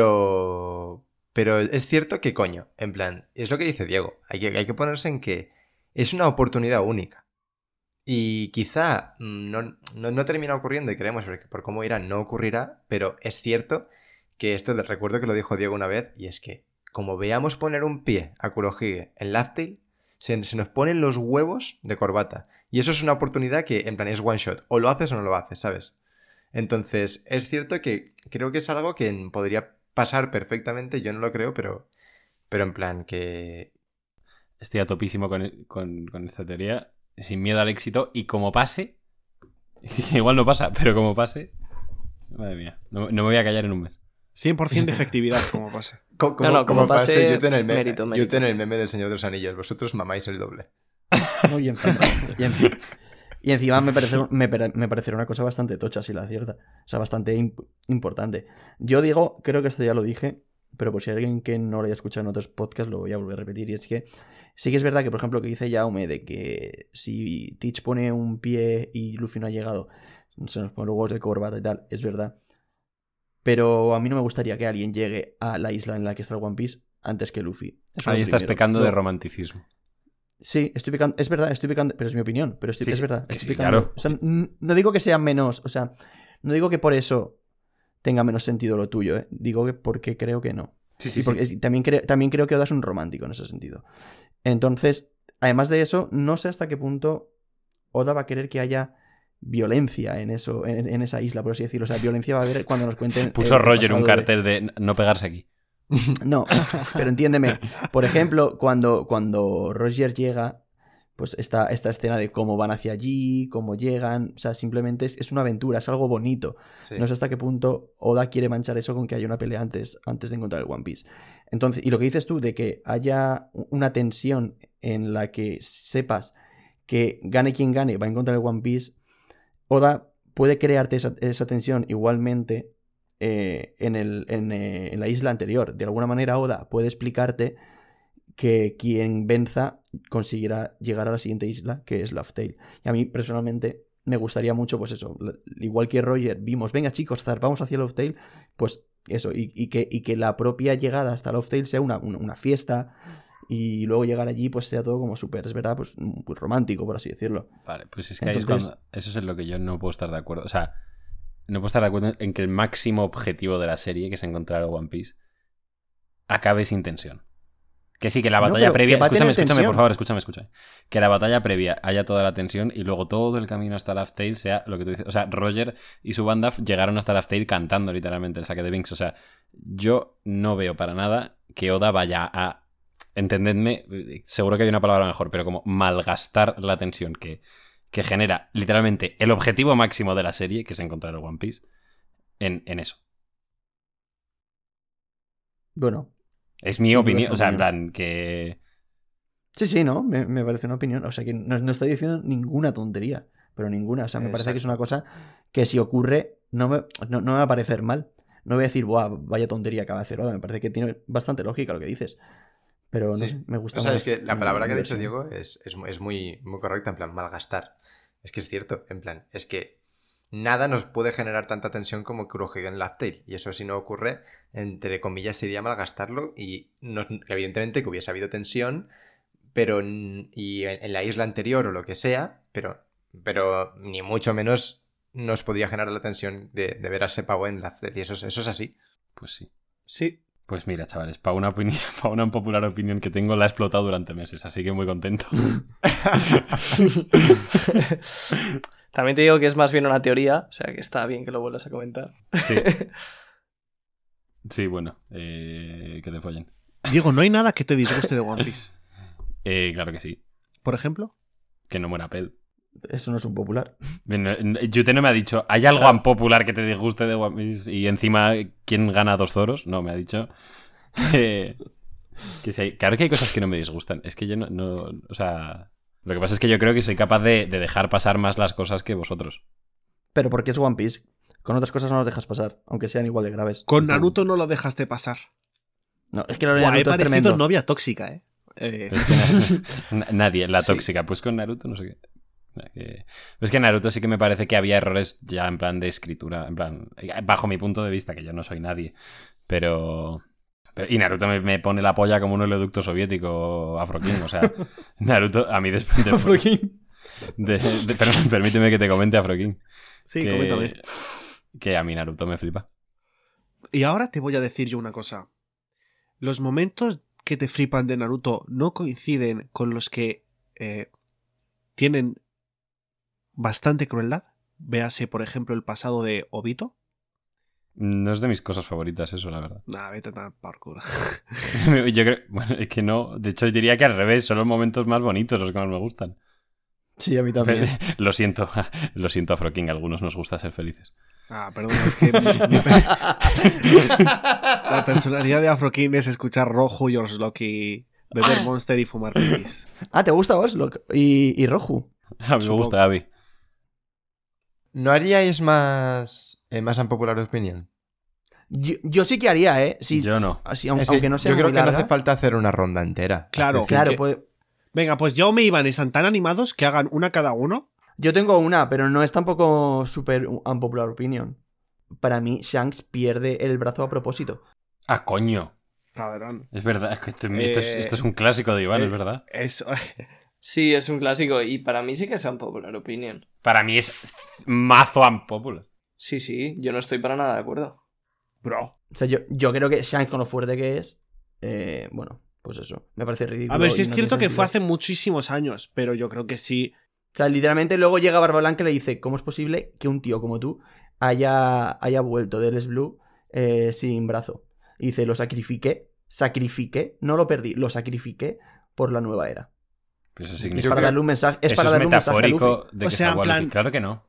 Pero. Pero es cierto que, coño, en plan, es lo que dice Diego. Hay que, hay que ponerse en que es una oportunidad única. Y quizá no, no, no termina ocurriendo y creemos por, por cómo irá, no ocurrirá. Pero es cierto que esto, le recuerdo que lo dijo Diego una vez, y es que, como veamos poner un pie a Kurohige en Laugh-Tale, se, se nos ponen los huevos de corbata. Y eso es una oportunidad que, en plan, es one shot. O lo haces o no lo haces, ¿sabes? Entonces, es cierto que creo que es algo que podría pasar perfectamente. Yo no lo creo, pero. Pero en plan, que. Estoy a topísimo con- con esta teoría, sin miedo al éxito, y como pase, igual no pasa, pero como pase, madre mía, no, no me voy a callar en un mes. 100% de efectividad, como pase. co- Como, No, no, como pase, yo tengo el meme, mérito, yo mérito. tengo el meme del Señor de los Anillos. Vosotros mamáis el doble. ¿no? Y, encima, y enci- y encima me parece, me, pare- me parecerá una cosa bastante tocha, si la cierta. O sea, bastante imp- importante. Yo digo, creo que esto ya lo dije, pero por si hay alguien que no lo haya escuchado en otros podcasts, lo voy a volver a repetir. Y es que sí que es verdad que, por ejemplo, que dice Jaume de que si Teach pone un pie y Luffy no ha llegado, se nos ponen huevos de corbata y tal, es verdad. Pero a mí no me gustaría que alguien llegue a la isla en la que está el One Piece antes que Luffy. Eso Ahí lo estás primero. pecando de romanticismo. Sí, estoy picando. Es verdad, estoy picando. Pero es mi opinión. Pero estoy, Sí, es verdad. que estoy sí, picando. claro. O sea, n- no digo que sea menos. O sea, no digo que por eso tenga menos sentido lo tuyo, ¿eh? Digo que porque creo que no. Sí, y porque también, creo, también creo que Oda es un romántico en ese sentido. Entonces, además de eso, no sé hasta qué punto Oda va a querer que haya violencia en eso, en, en esa isla, por así decirlo. O sea, violencia va a haber cuando nos cuenten. Puso Roger un pasado de- cartel de no pegarse aquí. no, pero entiéndeme. Por ejemplo, cuando, cuando Roger llega, pues esta, esta escena de cómo van hacia allí, cómo llegan, o sea, simplemente es, es una aventura, es algo bonito. Sí. No sé hasta qué punto Oda quiere manchar eso con que haya una pelea antes, antes de encontrar el One Piece. Entonces, y lo que dices tú de que haya una tensión en la que sepas que gane quien gane va a encontrar el One Piece, Oda puede crearte esa, esa tensión igualmente eh, en, el, en, eh, en la isla anterior. De alguna manera, Oda puede explicarte que quien venza conseguirá llegar a la siguiente isla, que es Tale. Y a mí, personalmente, me gustaría mucho, pues eso, igual que Roger, vimos, venga chicos, zarpamos hacia Love Tale, pues eso, y, y que, y que la propia llegada hasta Love Tale sea una, una, una fiesta y luego llegar allí pues sea todo como súper, es verdad, pues muy romántico, por así decirlo. Vale, pues es que ahí es cuando- Eso es en lo que yo no puedo estar de acuerdo. O sea, no puedo estar de acuerdo en que el máximo objetivo de la serie, que es encontrar a One Piece, acabe sin tensión. Que sí, que la batalla previa. Escúchame, escúchame, por favor, escúchame, escúchame. Que la batalla previa haya toda la tensión y luego todo el camino hasta Laugh Tale sea lo que tú dices. O sea, Roger y su banda llegaron hasta Laugh Tale cantando literalmente el saque de Binks. O sea, yo no veo para nada que Oda vaya a. Entendedme, seguro que hay una palabra mejor, pero como malgastar la tensión que, que genera literalmente el objetivo máximo de la serie, que es encontrar el One Piece, en, en eso. Bueno, Es mi opinión. O sea, en plan, que. sí, sí, ¿no? Me, me parece una opinión. O sea, que no, no estoy diciendo ninguna tontería, pero ninguna. O sea, me parece que es una cosa que si ocurre no me, no, no me va a parecer mal. No voy a decir, Buah, vaya tontería acaba de hacer Oda. Me parece que tiene bastante lógica lo que dices. Pero no Sí. sé, me gusta O sea, más es que la palabra que ha dicho. Diego es, es, es muy, muy correcta, en plan, malgastar. Es que es cierto, en plan, es que nada nos puede generar tanta tensión como Kurohige en Laugh Tale. Y eso si no ocurre, entre comillas, sería malgastarlo. Y no- evidentemente que hubiese habido tensión, pero y en, en la isla anterior o lo que sea, pero, pero ni mucho menos nos podría generar la tensión de, de ver a ese pavo en Laugh Tale. Y eso, es- eso es así. Pues sí. Sí. Pues mira, chavales, para una, opinión, para una popular opinión que tengo, la he explotado durante meses, así que muy contento. También te digo que es más bien una teoría, o sea que está bien que lo vuelvas a comentar. Sí, sí bueno, eh, que te follen. Diego, no hay nada que te disguste de One Piece. Eh, claro que sí, Por ejemplo, que no muera Ped. Eso no es un popular. Bueno, Yute no me ha dicho, ¿hay algo tan popular que te disguste de One Piece? Y encima, ¿quién gana dos zoros? No, me ha dicho. que que hay- claro que hay cosas que no me disgustan. Es que yo no, no- O sea. Lo que pasa es que yo creo que soy capaz de, de dejar pasar más las cosas que vosotros. Pero porque es One Piece. Con otras cosas no los dejas pasar, aunque sean igual de graves. con Naruto no lo dejaste pasar. No, es que lo de Naruto es tremendo. novia tóxica, ¿eh? Eh, Es que na- na- nadie, la Sí. tóxica. Pues con Naruto no sé qué. Es que Naruto sí que me parece que había errores ya en plan de escritura, en plan, bajo mi punto de vista, que yo no soy nadie, pero... pero- y Naruto me, me pone la polla como un oleoducto soviético afroquín, o sea, Naruto a mí después de... de- de- pero permíteme que te comente Afroking. sí, que, coméntame. Que a mí Naruto me flipa. Y ahora te voy a decir yo una cosa. Los momentos que te flipan de Naruto no coinciden con los que eh, tienen bastante crueldad. Véase, por ejemplo, el pasado de Obito. No es de mis cosas favoritas eso, la verdad. Nah, vete tan culo. Yo creo, bueno, es que no, de hecho diría que al revés, son los momentos más bonitos los que más me gustan. Sí, a mí también. Lo siento, lo siento, Afroking, a algunos nos gusta ser felices. Ah, perdón, es que mi- mi pe- la personalidad de Afrokin es escuchar Rojo y Orsloki, beber Monster y fumar pipis. Ah, ¿te gusta Oslo? Y, y Roju. A mí me Supongo. gusta, Abby. ¿No haríais más, eh, más unpopular opinion? Yo, yo sí que haría, ¿eh? Sí, Yo no. Que aunque no sea yo creo muy que no hace falta hacer una ronda entera. Claro. Claro, que- puede- Venga, pues ya me iban están tan animados que hagan una cada uno. Yo tengo una, pero no es tampoco súper unpopular opinion. Para mí, Shanks pierde el brazo a propósito. Ah, coño. Cabrón. Es verdad, es que esto, esto es, Eh, esto es un clásico de Iván, eh, es verdad. Eso. Sí, es un clásico y para mí sí que es un popular opinion. Para mí es mazo unpopular. Sí, sí, yo no estoy para nada de acuerdo. Bro. O sea, yo, yo creo que Shanks, con lo fuerte que es, eh, bueno, pues eso, me parece ridículo. A ver, si y es no cierto que fue hace muchísimos años, pero yo creo que sí. O sea, literalmente luego llega Barba Blanca y le dice, ¿cómo es posible que un tío como tú haya, haya vuelto del Blue eh, sin brazo? Y dice, lo sacrifiqué, sacrifiqué, no lo perdí, lo sacrifiqué por la nueva era. Eso Es significa para que- darle un mensaje, es para es darle un mensaje a metafórico Luffy. de O que sea, se en plan-. Claro que no.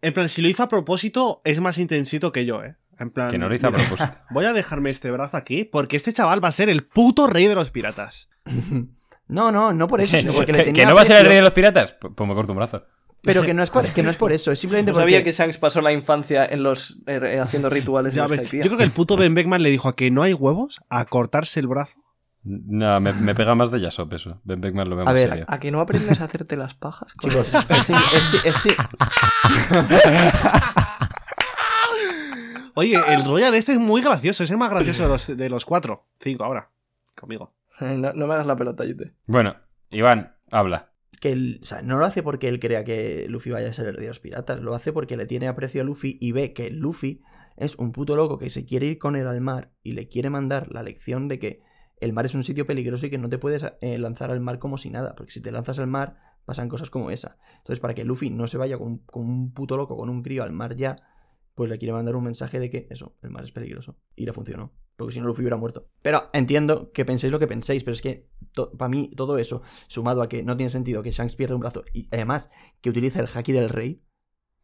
En plan, si lo hizo a propósito, es más intensito que yo, ¿eh? En plan. Que no lo hizo a propósito. Voy a dejarme este brazo aquí porque este chaval va a ser el puto rey de los piratas. No, no, no por eso, sino porque le ¿Que, tenía que no va a ser el rey de los piratas? Pues, me corto un brazo. Pero que no, es por, que no es por eso, es simplemente No porque... sabía que Shanks pasó la infancia en los eh, haciendo rituales Ya en ves, los yo creo que el puto Ben Beckman le dijo a que no hay huevos a cortarse el brazo. No, me, me pega más de Yasop eso. Ben Beckman lo veo A ver, serio. ¿A que no aprendes a hacerte las pajas? Chicos, es, es- es- es- Oye, el Royal este es muy gracioso, es el más gracioso de los, de los cuatro. Cinco ahora. Conmigo. no, no me hagas la pelota, Yute. Bueno, Iván, habla. que él, o sea, no lo hace porque él crea que Luffy vaya a ser el de los piratas, lo hace porque le tiene aprecio a Luffy y ve que Luffy es un puto loco que se quiere ir con él al mar y le quiere mandar la lección de que el mar es un sitio peligroso y que no te puedes eh, lanzar al mar como si nada, porque si te lanzas al mar pasan cosas como esa. Entonces, para que Luffy no se vaya con, con un puto loco, con un crío al mar ya, pues le quiere mandar un mensaje de que eso, el mar es peligroso. Y le funcionó. Porque si no, Luffy hubiera muerto. Pero entiendo que penséis lo que penséis, pero es que para mí todo eso, sumado a que no tiene sentido que Shanks pierda un brazo y además que utiliza el haki del rey,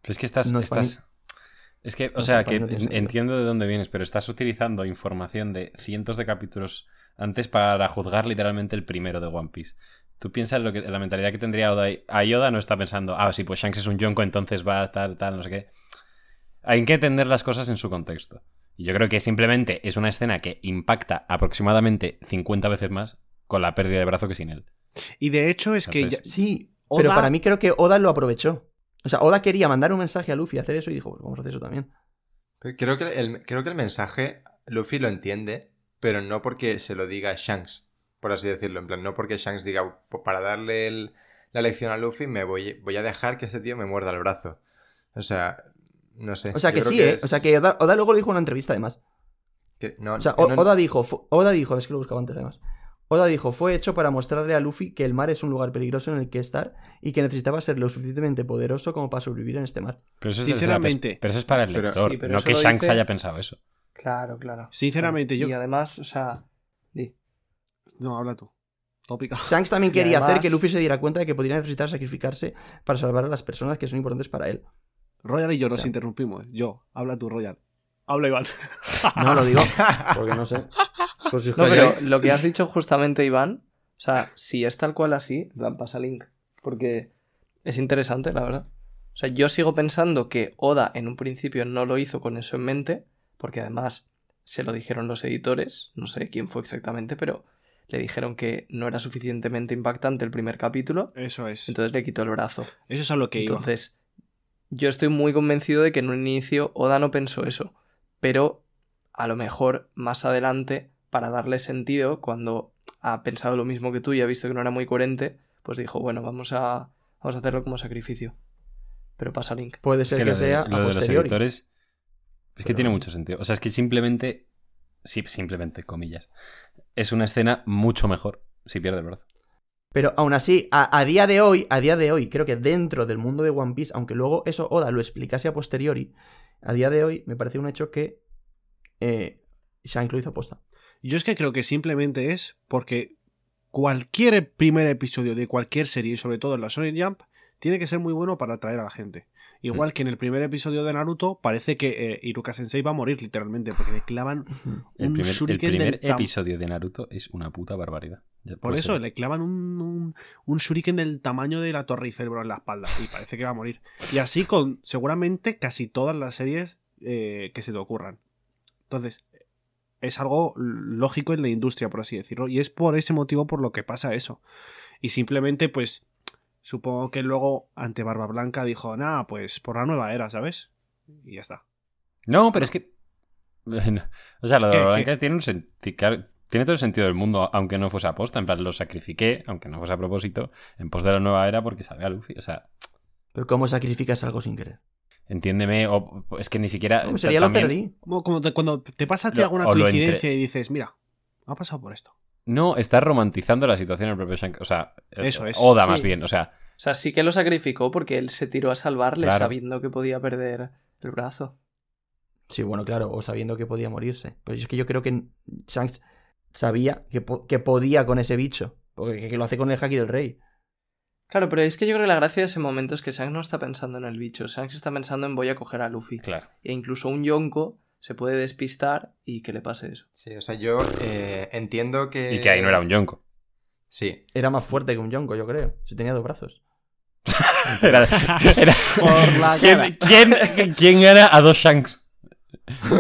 Pero es que estás. No, para estás... Es que, o No sea, que no entiendo de dónde vienes, pero estás utilizando información de cientos de capítulos antes para juzgar literalmente el primero de One Piece. Tú piensas lo que, la mentalidad que tendría Oda. A Yoda no está pensando, ah, sí, pues Shanks es un Yonko, entonces va a tal, tal, no sé qué. Hay que entender las cosas en su contexto. Y yo creo que simplemente es una escena que impacta aproximadamente 50 veces más con la pérdida de brazo que sin él. Y de hecho es que ya- sí, Oda- pero para mí creo que Oda lo aprovechó. O sea, Oda quería mandar un mensaje a Luffy, hacer eso y dijo, pues vamos a hacer eso también. Pero Creo que, el, creo que el mensaje Luffy lo entiende, pero no porque se lo diga Shanks, por así decirlo. En plan, no porque Shanks diga, "Pues para darle el- la lección a Luffy, me voy, voy a dejar que este tío me muerda el brazo. O sea, no sé. O sea, que sí, ¿eh? es- O sea, que Oda, Oda luego lo dijo en una entrevista además. que no- O sea, que O- no- Oda dijo, Oda dijo, es que lo buscaba antes además. Oda dijo, fue hecho para mostrarle a Luffy que el mar es un lugar peligroso en el que estar y que necesitaba ser lo suficientemente poderoso como para sobrevivir en este mar. Pero eso es Sinceramente. pero eso es para el Pero- lector, Sí, pero no que Shanks dice- haya pensado eso. Claro, claro. Sinceramente, yo- Y además, o sea. di. No, habla tú. Tópica. Shanks también quería hacer que Luffy se diera cuenta de que podría necesitar sacrificarse para salvar a las personas que son importantes para él. Royal y yo O nos sea- interrumpimos. Yo, habla tú, Royal. Habla Iván. No lo digo porque no sé. Pues si No, pero lo que has dicho justamente, Iván, o sea, si es tal cual así, plan, pasa link. Porque es interesante, la verdad. O sea, yo sigo pensando que Oda en un principio no lo hizo con eso en mente, porque además se lo dijeron los editores, no sé quién fue exactamente, pero le dijeron que no era suficientemente impactante el primer capítulo, Eso es. entonces le quitó el brazo. Eso es a lo que iba. Entonces, yo estoy muy convencido de que en un inicio Oda no pensó eso, pero a lo mejor más adelante, para darle sentido, cuando ha pensado lo mismo que tú y ha visto que no era muy coherente, pues dijo, bueno, vamos a, vamos a hacerlo como sacrificio. Pero pasa Link. Puede ser que que, lo de, sea lo a de los posteriori. editores es que Pero tiene mucho sentido. O sea, es que simplemente, sí, simplemente, comillas, es una escena mucho mejor si pierde el brazo. Pero aún así, a, a día de hoy, a día de hoy, creo que dentro del mundo de One Piece, aunque luego eso Oda lo explicase a posteriori, a día de hoy me parece un hecho que eh, Shanks lo hizo aposta. Yo es que creo que simplemente es porque cualquier primer episodio de cualquier serie, y sobre todo en la Sonic Jump, tiene que ser muy bueno para atraer a la gente. Mm. Igual que en el primer episodio de Naruto, parece que eh, Iruka Sensei va a morir literalmente, porque le clavan El un primer, el shuriken primer del tam- episodio de Naruto es una puta barbaridad. Ya Por eso ser. le clavan un, un, un shuriken del tamaño de la Torre Eiffel bro, en la espalda y parece que va a morir. Y así con seguramente casi todas las series eh, que se te ocurran. Entonces, es algo lógico en la industria, por así decirlo. Y es por ese motivo por lo que pasa eso. Y simplemente, pues, supongo que luego ante Barba Blanca dijo, nada, pues por la nueva era, ¿sabes? Y ya está. No, pero es que. O sea, lo de ¿Qué, la qué? blanca tiene un senti- claro, Tiene todo el sentido del mundo, aunque no fuese aposta. En plan, lo sacrifiqué, aunque no fuese a propósito, en pos de la nueva era porque salga Luffy. O sea, Pero ¿cómo sacrificas algo sin querer? entiéndeme, o es que ni siquiera. Sería lo también- perdí. Como, como te- cuando te pasa a ti Lo- alguna lo coincidencia y dices, mira, ha pasado por esto. No, está romantizando la situación el propio Shanks. O sea, Eso es. Oda Sí. más bien. O sea, O sea, sí que lo sacrificó porque él se tiró a salvarle Claro. sabiendo que podía perder el brazo. Sí, bueno, claro, o sabiendo que podía morirse. Pero es que yo creo que Shanks sabía que, po- que podía con ese bicho. Porque que lo hace con el haki del rey. Claro, pero es que yo creo que la gracia de ese momento es que Shanks no está pensando en el bicho. Shanks está pensando en voy a coger a Luffy. claro. E incluso un Yonko se puede despistar y que le pase eso. Sí, o sea, yo eh, entiendo que... Y que ahí no era un Yonko. Sí, Era más fuerte que un Yonko, yo creo. Si tenía dos brazos. Era, era- Por la cara. ¿Quién, quién, quién gana a dos Shanks?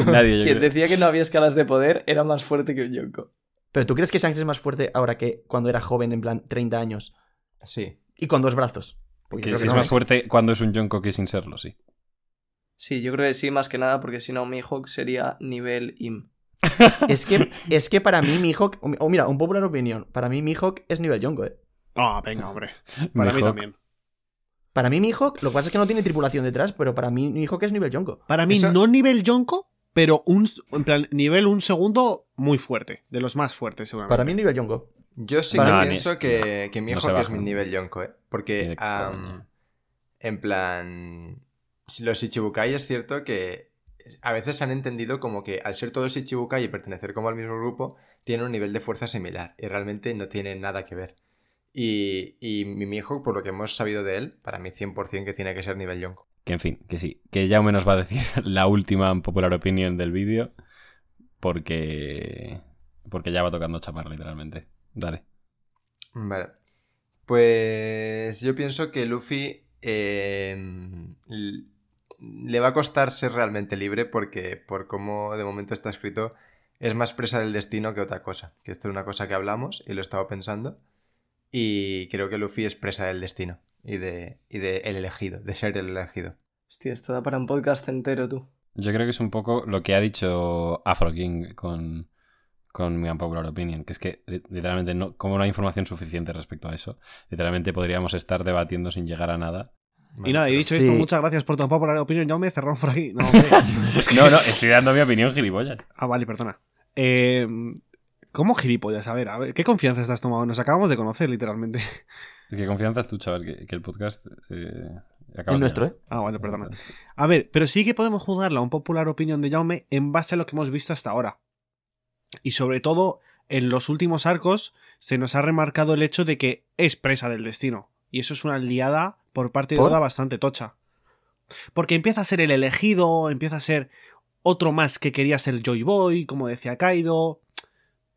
Nadie, yo Quien creo. decía que no había escalas de poder era más fuerte que un Yonko. Pero ¿tú crees que Shanks es más fuerte ahora que cuando era joven, en plan 30 años? sí. Y con dos brazos. Porque Que creo si que es más fuerte cuando es un Yonko que sin serlo, sí. Sí, yo creo que sí, más que nada, porque si no, Mihawk sería nivel IM. Es que, es que para mí Mihawk... O mira, un popular opinión. Para mí Mihawk es nivel Yonko, eh. Ah, venga, hombre. Para mí también. Para mí Mihawk, lo que pasa es que no tiene tripulación detrás, pero para mí Mihawk es nivel Yonko. Para mí, Eso- no nivel Yonko, pero un en plan, nivel un segundo muy fuerte, de los más fuertes seguramente. Para mí nivel Yonko. Yo sí Para que mí- pienso que, que no Mihawk se es mi nivel Yonko, ¿eh? Porque, en plan, los Ichibukai es cierto que a veces se han entendido como que al ser todos Ichibukai y pertenecer como al mismo grupo, tienen un nivel de fuerza similar y realmente no tienen nada que ver. Y, y mi Mihawk, por lo que hemos sabido de él, para mí 100% que tiene que ser nivel Yonko. Que en fin, que sí. Que ya nos va a decir la última popular opinion del vídeo. Porque. Porque ya va tocando chapar, literalmente. Dale. Vale. Pues yo pienso que Luffy eh, le va a costar ser realmente libre porque por cómo de momento está escrito es más presa del destino que otra cosa. Que esto es una cosa que hablamos y lo estaba pensando. Y creo que Luffy es presa del destino y de, y de el elegido, de ser el elegido. Hostia, esto da para un podcast entero, tú. Yo creo que es un poco lo que ha dicho Afro King con, con mi unpopular opinion, que es que li- literalmente no, como no hay información suficiente respecto a eso, literalmente podríamos estar debatiendo sin llegar a nada. Y nada, y dicho Sí. esto, muchas gracias por tu popular opinión. Ya me cerramos por aquí. No. No, no, estoy dando mi opinión, gilipollas. ah, vale, perdona. Eh, ¿Cómo gilipollas? A ver, a ver, ¿qué confianza estás tomando? Nos acabamos de conocer, literalmente. ¿Qué confianza es tú, chaval? Que, que el podcast... Eh, nuestro. ¿eh? Ah, vale, perdona. A ver, pero sí que podemos juzgarla un popular opinión de Jaume en base a lo que hemos visto hasta ahora. Y sobre todo, en los últimos arcos se nos ha remarcado el hecho de que es presa del destino. Y eso es una liada por parte de ¿Por? Oda bastante tocha. Porque empieza a ser el elegido, empieza a ser otro más que quería ser Joy Boy, como decía Kaido.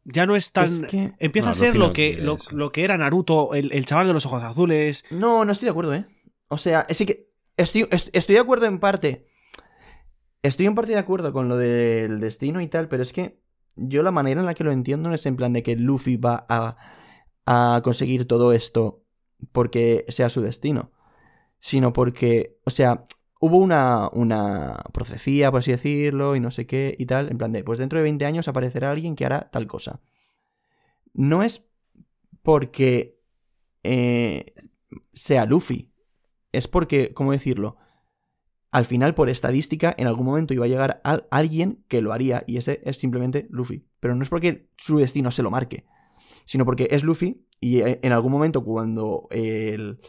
Ya no es tan... Es que- Empieza No, a ser lo que, lo, que era Naruto, el, el chaval de los ojos azules. No, no estoy de acuerdo, ¿eh? O sea, sí que. Estoy, est- estoy de acuerdo en parte. Estoy en parte de acuerdo con lo del destino y tal, pero es que yo la manera en la que lo entiendo no es en plan de que Luffy va a, a conseguir todo esto porque sea su destino, sino porque, o sea, hubo una, una profecía, por así decirlo, y no sé qué y tal, en plan de, pues dentro de 20 años aparecerá alguien que hará tal cosa. No es porque eh, sea Luffy, es porque, ¿cómo decirlo? Al final, por estadística, en algún momento iba a llegar al- alguien que lo haría, y ese es simplemente Luffy. Pero no es porque su destino se lo marque, sino porque es Luffy, y eh, en algún momento, cuando el,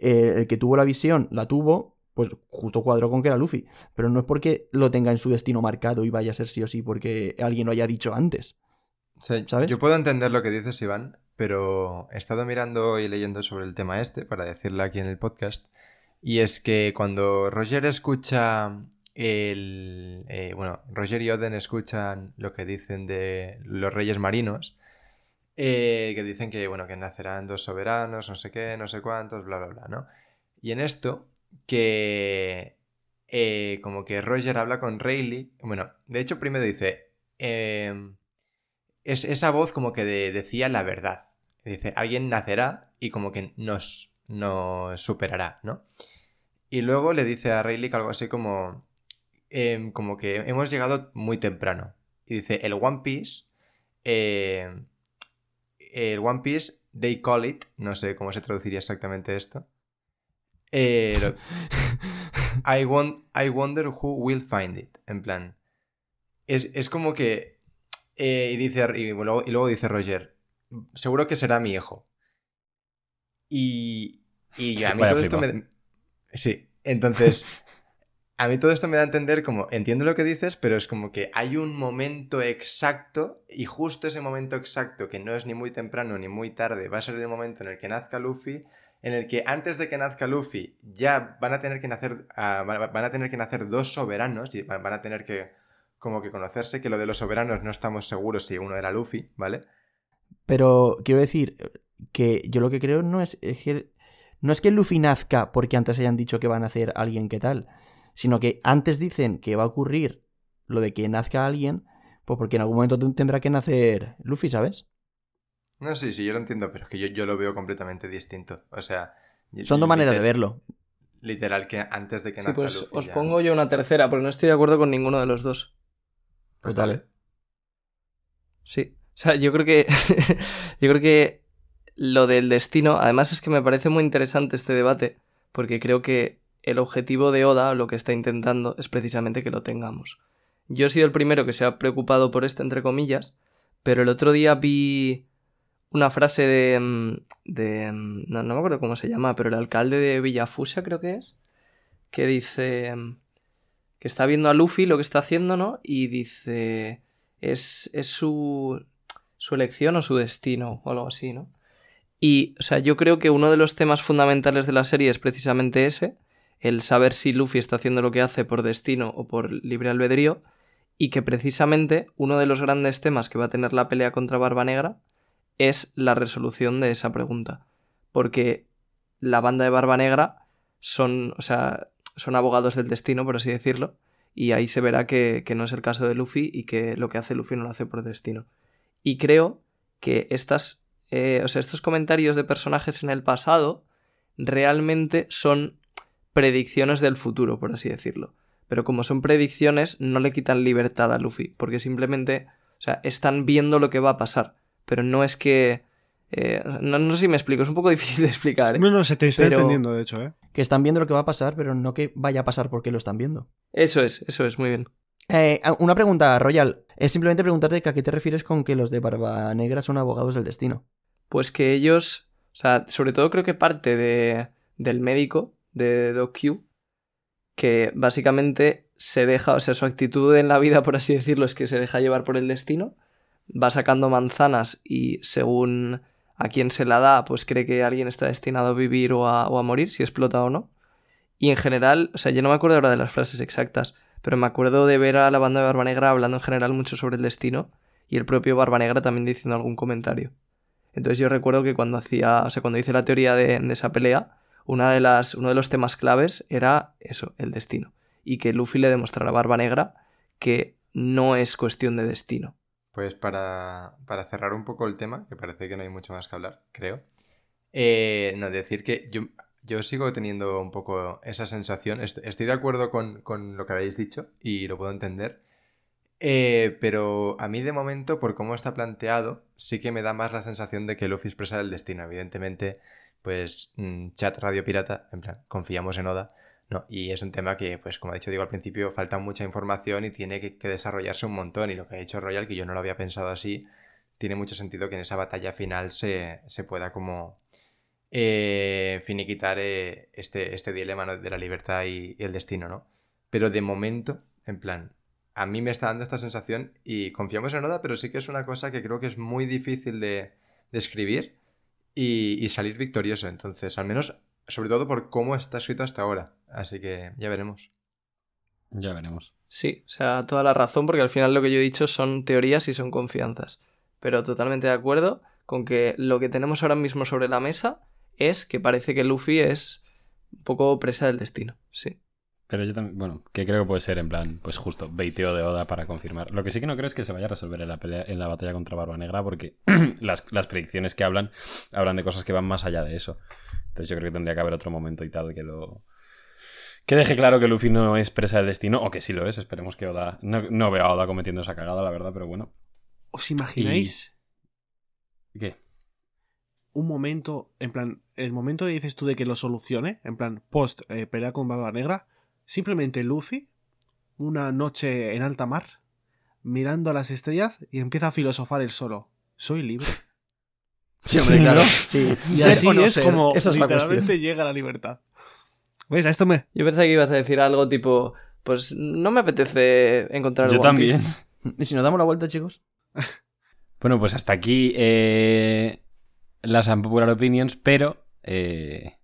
el que tuvo la visión la tuvo, pues justo cuadró con que era Luffy. Pero no es porque lo tenga en su destino marcado y vaya a ser sí o sí porque alguien lo haya dicho antes. Yo puedo entender lo que dices, Iván, pero he estado mirando y leyendo sobre el tema este para decirlo aquí en el podcast. Y es que cuando Roger escucha el. eh, bueno, Roger y Oden escuchan lo que dicen de los reyes marinos. Eh, que dicen que, bueno, que nacerán dos soberanos, no sé qué, no sé cuántos, bla, bla, bla, ¿no? Y en esto, que. eh, como que Roger habla con Rayleigh. Bueno, de hecho, primero dice. em, es, esa voz como que de- decía la verdad. Dice, alguien nacerá y como que nos, nos superará, ¿no? Y luego le dice a Rayleigh algo así como, em, como que hemos llegado muy temprano. Y dice, el One Piece, eh, el One Piece, they call it, no sé cómo se traduciría exactamente esto. Eh, I, won- I wonder who will find it. En plan, es, es como que eh, y, dice, y, luego, y luego dice Roger, seguro que será mi hijo. Y, y a mí Vaya todo esto me... Sí, entonces, a mí todo esto me da a entender como, entiendo lo que dices, pero es como que hay un momento exacto y justo ese momento exacto, que no es ni muy temprano ni muy tarde, va a ser el momento en el que nazca Luffy, en el que antes de que nazca Luffy ya van a tener que nacer, ah, van a tener que nacer dos soberanos y van a tener que como que conocerse, que lo de los soberanos no estamos seguros si uno era Luffy, ¿vale? Pero quiero decir que yo lo que creo no es, es que no es que Luffy nazca porque antes hayan dicho que van a hacer alguien que tal, sino que antes dicen que va a ocurrir lo de que nazca alguien, pues porque en algún momento ten- tendrá que nacer Luffy, ¿sabes? No, sí, sí, yo lo entiendo, pero es que yo, yo lo veo completamente distinto. O sea... Son dos maneras de verlo. Literal, que antes de que Sí, nazca pues Luffy os ya- pongo yo una tercera, porque no estoy de acuerdo con ninguno de los dos. Pues dale. ¿eh? Sí. O sea, yo creo que. yo creo que lo del destino. Además, es que me parece muy interesante este debate. Porque creo que el objetivo de Oda, lo que está intentando, es precisamente que lo tengamos. yo he sido el primero que se ha preocupado por esto, entre comillas, pero el otro día vi una frase de... mm, de mm, no, me acuerdo cómo se llama, pero el alcalde de Villafusia creo que es, que dice mm, que está viendo a Luffy lo que está haciendo, ¿no? Y dice, es, es su, su elección o su destino o algo así, ¿no? Y, o sea, yo creo que uno de los temas fundamentales de la serie es precisamente ese, el saber si Luffy está haciendo lo que hace por destino o por libre albedrío, y que precisamente uno de los grandes temas que va a tener la pelea contra Barba Negra es la resolución de esa pregunta. Porque la banda de Barba Negra son, o sea, son abogados del destino, por así decirlo, y ahí se verá que, que no es el caso de Luffy y que lo que hace Luffy no lo hace por destino. Y creo que estas, eh, o sea, estos comentarios de personajes en el pasado realmente son predicciones del futuro, por así decirlo. Pero como son predicciones, no le quitan libertad a Luffy, porque simplemente, o sea, están viendo lo que va a pasar. Pero no es que... eh, no, no sé si me explico, es un poco difícil de explicar. ¿eh? No, no, se te está Pero- entendiendo, de hecho, ¿eh? Que están viendo lo que va a pasar, pero no que vaya a pasar porque lo están viendo. Eso es, eso es, muy bien. Eh, una pregunta, Royal. Es simplemente preguntarte que a qué te refieres con que los de Barba Negra son abogados del destino. Pues que ellos, o sea, sobre todo creo que parte de, del médico de Doc Q, que básicamente se deja, o sea, su actitud en la vida, por así decirlo, es que se deja llevar por el destino, va sacando manzanas y según a quién se la da, pues cree que alguien está destinado a vivir o a, a morir, si explota o no. Y en general, o sea, yo no me acuerdo ahora de las frases exactas, pero me acuerdo de ver a la banda de Barba Negra hablando en general mucho sobre el destino y el propio Barba Negra también diciendo algún comentario. Entonces yo recuerdo que cuando hacía, o sea, cuando hice la teoría de esa pelea, una de las, uno de los temas claves era eso, el destino. Y que Luffy le demostrara a Barba Negra que no es cuestión de destino. Pues para, para cerrar un poco el tema, que parece que no hay mucho más que hablar, creo. eh, no, decir que yo, yo sigo teniendo un poco esa sensación. Est- Estoy de acuerdo con, con lo que habéis dicho y lo puedo entender. Eh, pero a mí de momento, por cómo está planteado, sí que me da más la sensación de que Luffy expresa el destino. Evidentemente, pues mm, chat radio pirata, en plan, confiamos en Oda. No, y es un tema que, pues como ha dicho Diego al principio, falta mucha información y tiene que, desarrollarse un montón. Y lo que ha dicho Royal, que yo no lo había pensado así, tiene mucho sentido que en esa batalla final se, se pueda como eh, finiquitar eh, este, este dilema de la libertad y, el destino, ¿no? Pero de momento, en plan, a mí me está dando esta sensación y confiamos en Oda, pero sí que es una cosa que creo que es muy difícil de, de escribir y, y salir victorioso. Entonces, al menos, sobre todo por cómo está escrito hasta ahora. Así que ya veremos. Ya veremos. Sí, o sea, toda la razón, porque al final lo que yo he dicho son teorías y son confianzas. Pero totalmente de acuerdo con que lo que tenemos ahora mismo sobre la mesa es que parece que Luffy es un poco presa del destino. Sí. Pero yo también, bueno, que creo que puede ser en plan, pues justo, baiteo de Oda para confirmar. Lo que sí que no creo es que se vaya a resolver en la pelea, en la batalla contra Barba Negra, porque las, las predicciones que hablan, hablan de cosas que van más allá de eso. Entonces yo creo que tendría que haber otro momento y tal que lo. Que deje claro que Luffy no es presa del destino, o que sí lo es, esperemos que Oda. No, no veo a Oda cometiendo esa cagada, la verdad, pero bueno. ¿Os imagináis ¿Qué? un momento, en plan, el momento de dices tú de que lo solucione, en plan, post eh, pelea con Barba Negra, simplemente Luffy, una noche en alta mar, mirando a las estrellas y empieza a filosofar él solo. Soy libre. Sí, hombre, claro. Sí. Y Ser así o no es ser, como esa es la literalmente llega la libertad. ¿Ves? A esto me... Yo pensaba que ibas a decir algo tipo, pues no me apetece encontrar Yo One Piece. también. ¿Y si nos damos la vuelta, chicos? Bueno, pues hasta aquí eh, las unpopular opinions, pero eh,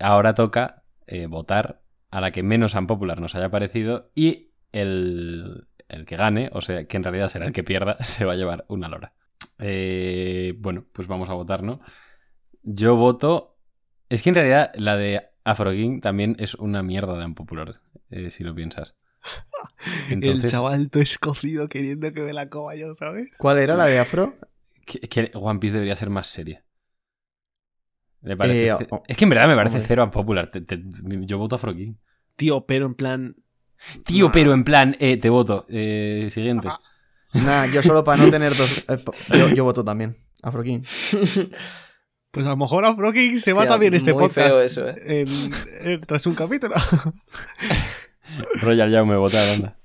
ahora toca eh, votar a la que menos unpopular nos haya parecido y el, el que gane, o sea, que en realidad será el que pierda, se va a llevar una lora. Eh, bueno, pues vamos a votar, ¿no? Yo voto... Es que en realidad la de Afro King también es una mierda de unpopular, eh, si lo piensas. El chaval todo escocido queriendo que me la coma yo, ¿sabes? ¿Cuál era la de Afro? que, que One Piece debería ser más seria. Me parece Eh, ce- o- es que en verdad me parece hombre. cero unpopular. Te- te- yo voto a Frokin. Tío, pero en plan... Tío, Nah. pero en plan, eh, te voto. Eh, siguiente. Ah. Nah, yo solo para no tener dos. eh, yo, yo voto también. King. Pues a lo mejor a se va también este muy podcast feo eso, ¿eh? en- en- tras un capítulo. Royal ya me vota, anda.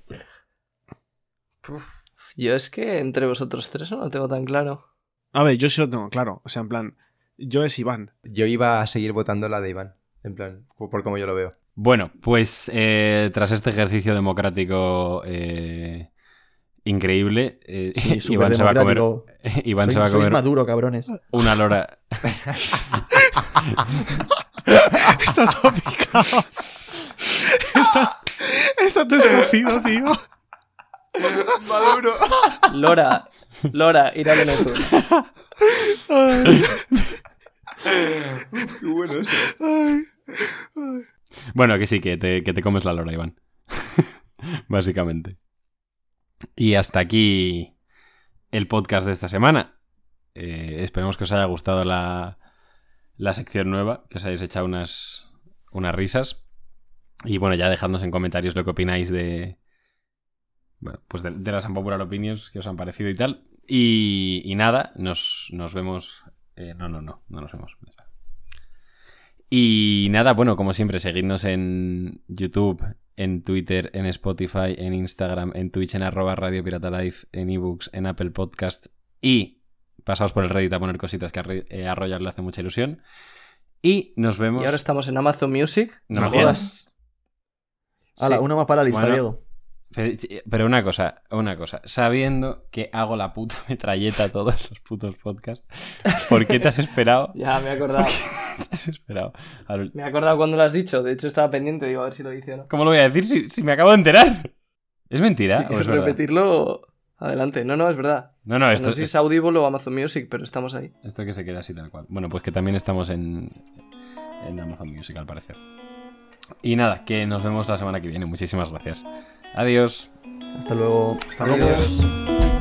Yo es que entre vosotros tres no lo tengo tan claro. A ver, yo sí lo tengo claro. O sea, en plan, yo es Iván. Yo iba a seguir votando la de Iván. En plan, por como yo lo veo. Bueno, pues eh, tras este ejercicio democrático eh, increíble, eh, Sí, Iván, se va, a comer. Iván Soy- se va a sois comer maduro, cabrones. una lora. Está todo picado. Está, está todo escocido, tío. Maduro. Lora, Lora, ir a Venezuela. Qué bueno eso. Bueno, que sí, que te, que te comes la lora, Iván. Básicamente. Y hasta aquí el podcast de esta semana. Eh, esperemos que os haya gustado la, la sección nueva, que os hayáis echado unas, unas risas. Y bueno, ya dejadnos en comentarios lo que opináis de. Pues de, de las unpopular opinions que os han parecido y tal. Y, y nada, nos, nos vemos. Eh, no, no, no, no nos vemos. Y nada, bueno, como siempre, seguidnos en YouTube, en Twitter, en Spotify, en Instagram, en Twitch, en arroba Radio Pirata Life, en ebooks, en Apple Podcast y pasaos por el Reddit a poner cositas que a, eh, a Royal le hace mucha ilusión. Y nos vemos. Y ahora estamos en Amazon Music. No me jodas. jodas. Hala, Sí. una más para la lista, Bueno. Diego. Pero, pero una cosa, una cosa. Sabiendo que hago la puta metralleta a todos los putos podcasts, ¿por qué te has esperado? Ya, me he acordado. te has esperado? al- Me he acordado cuando lo has dicho. De hecho, estaba pendiente. Digo, a ver si lo dice o no. ¿Cómo lo voy a decir si, si me acabo de enterar? ¿Es mentira? Si quieres repetirlo, adelante. No, no, es verdad. No, no, O sea, esto, no sé si es Audible o Amazon Music, pero estamos ahí. esto que se queda así tal cual. Bueno, pues que también estamos en, en Amazon Music al parecer. Y nada, que nos vemos la semana que viene. Muchísimas gracias. Adiós. Hasta luego. Hasta luego. Adiós.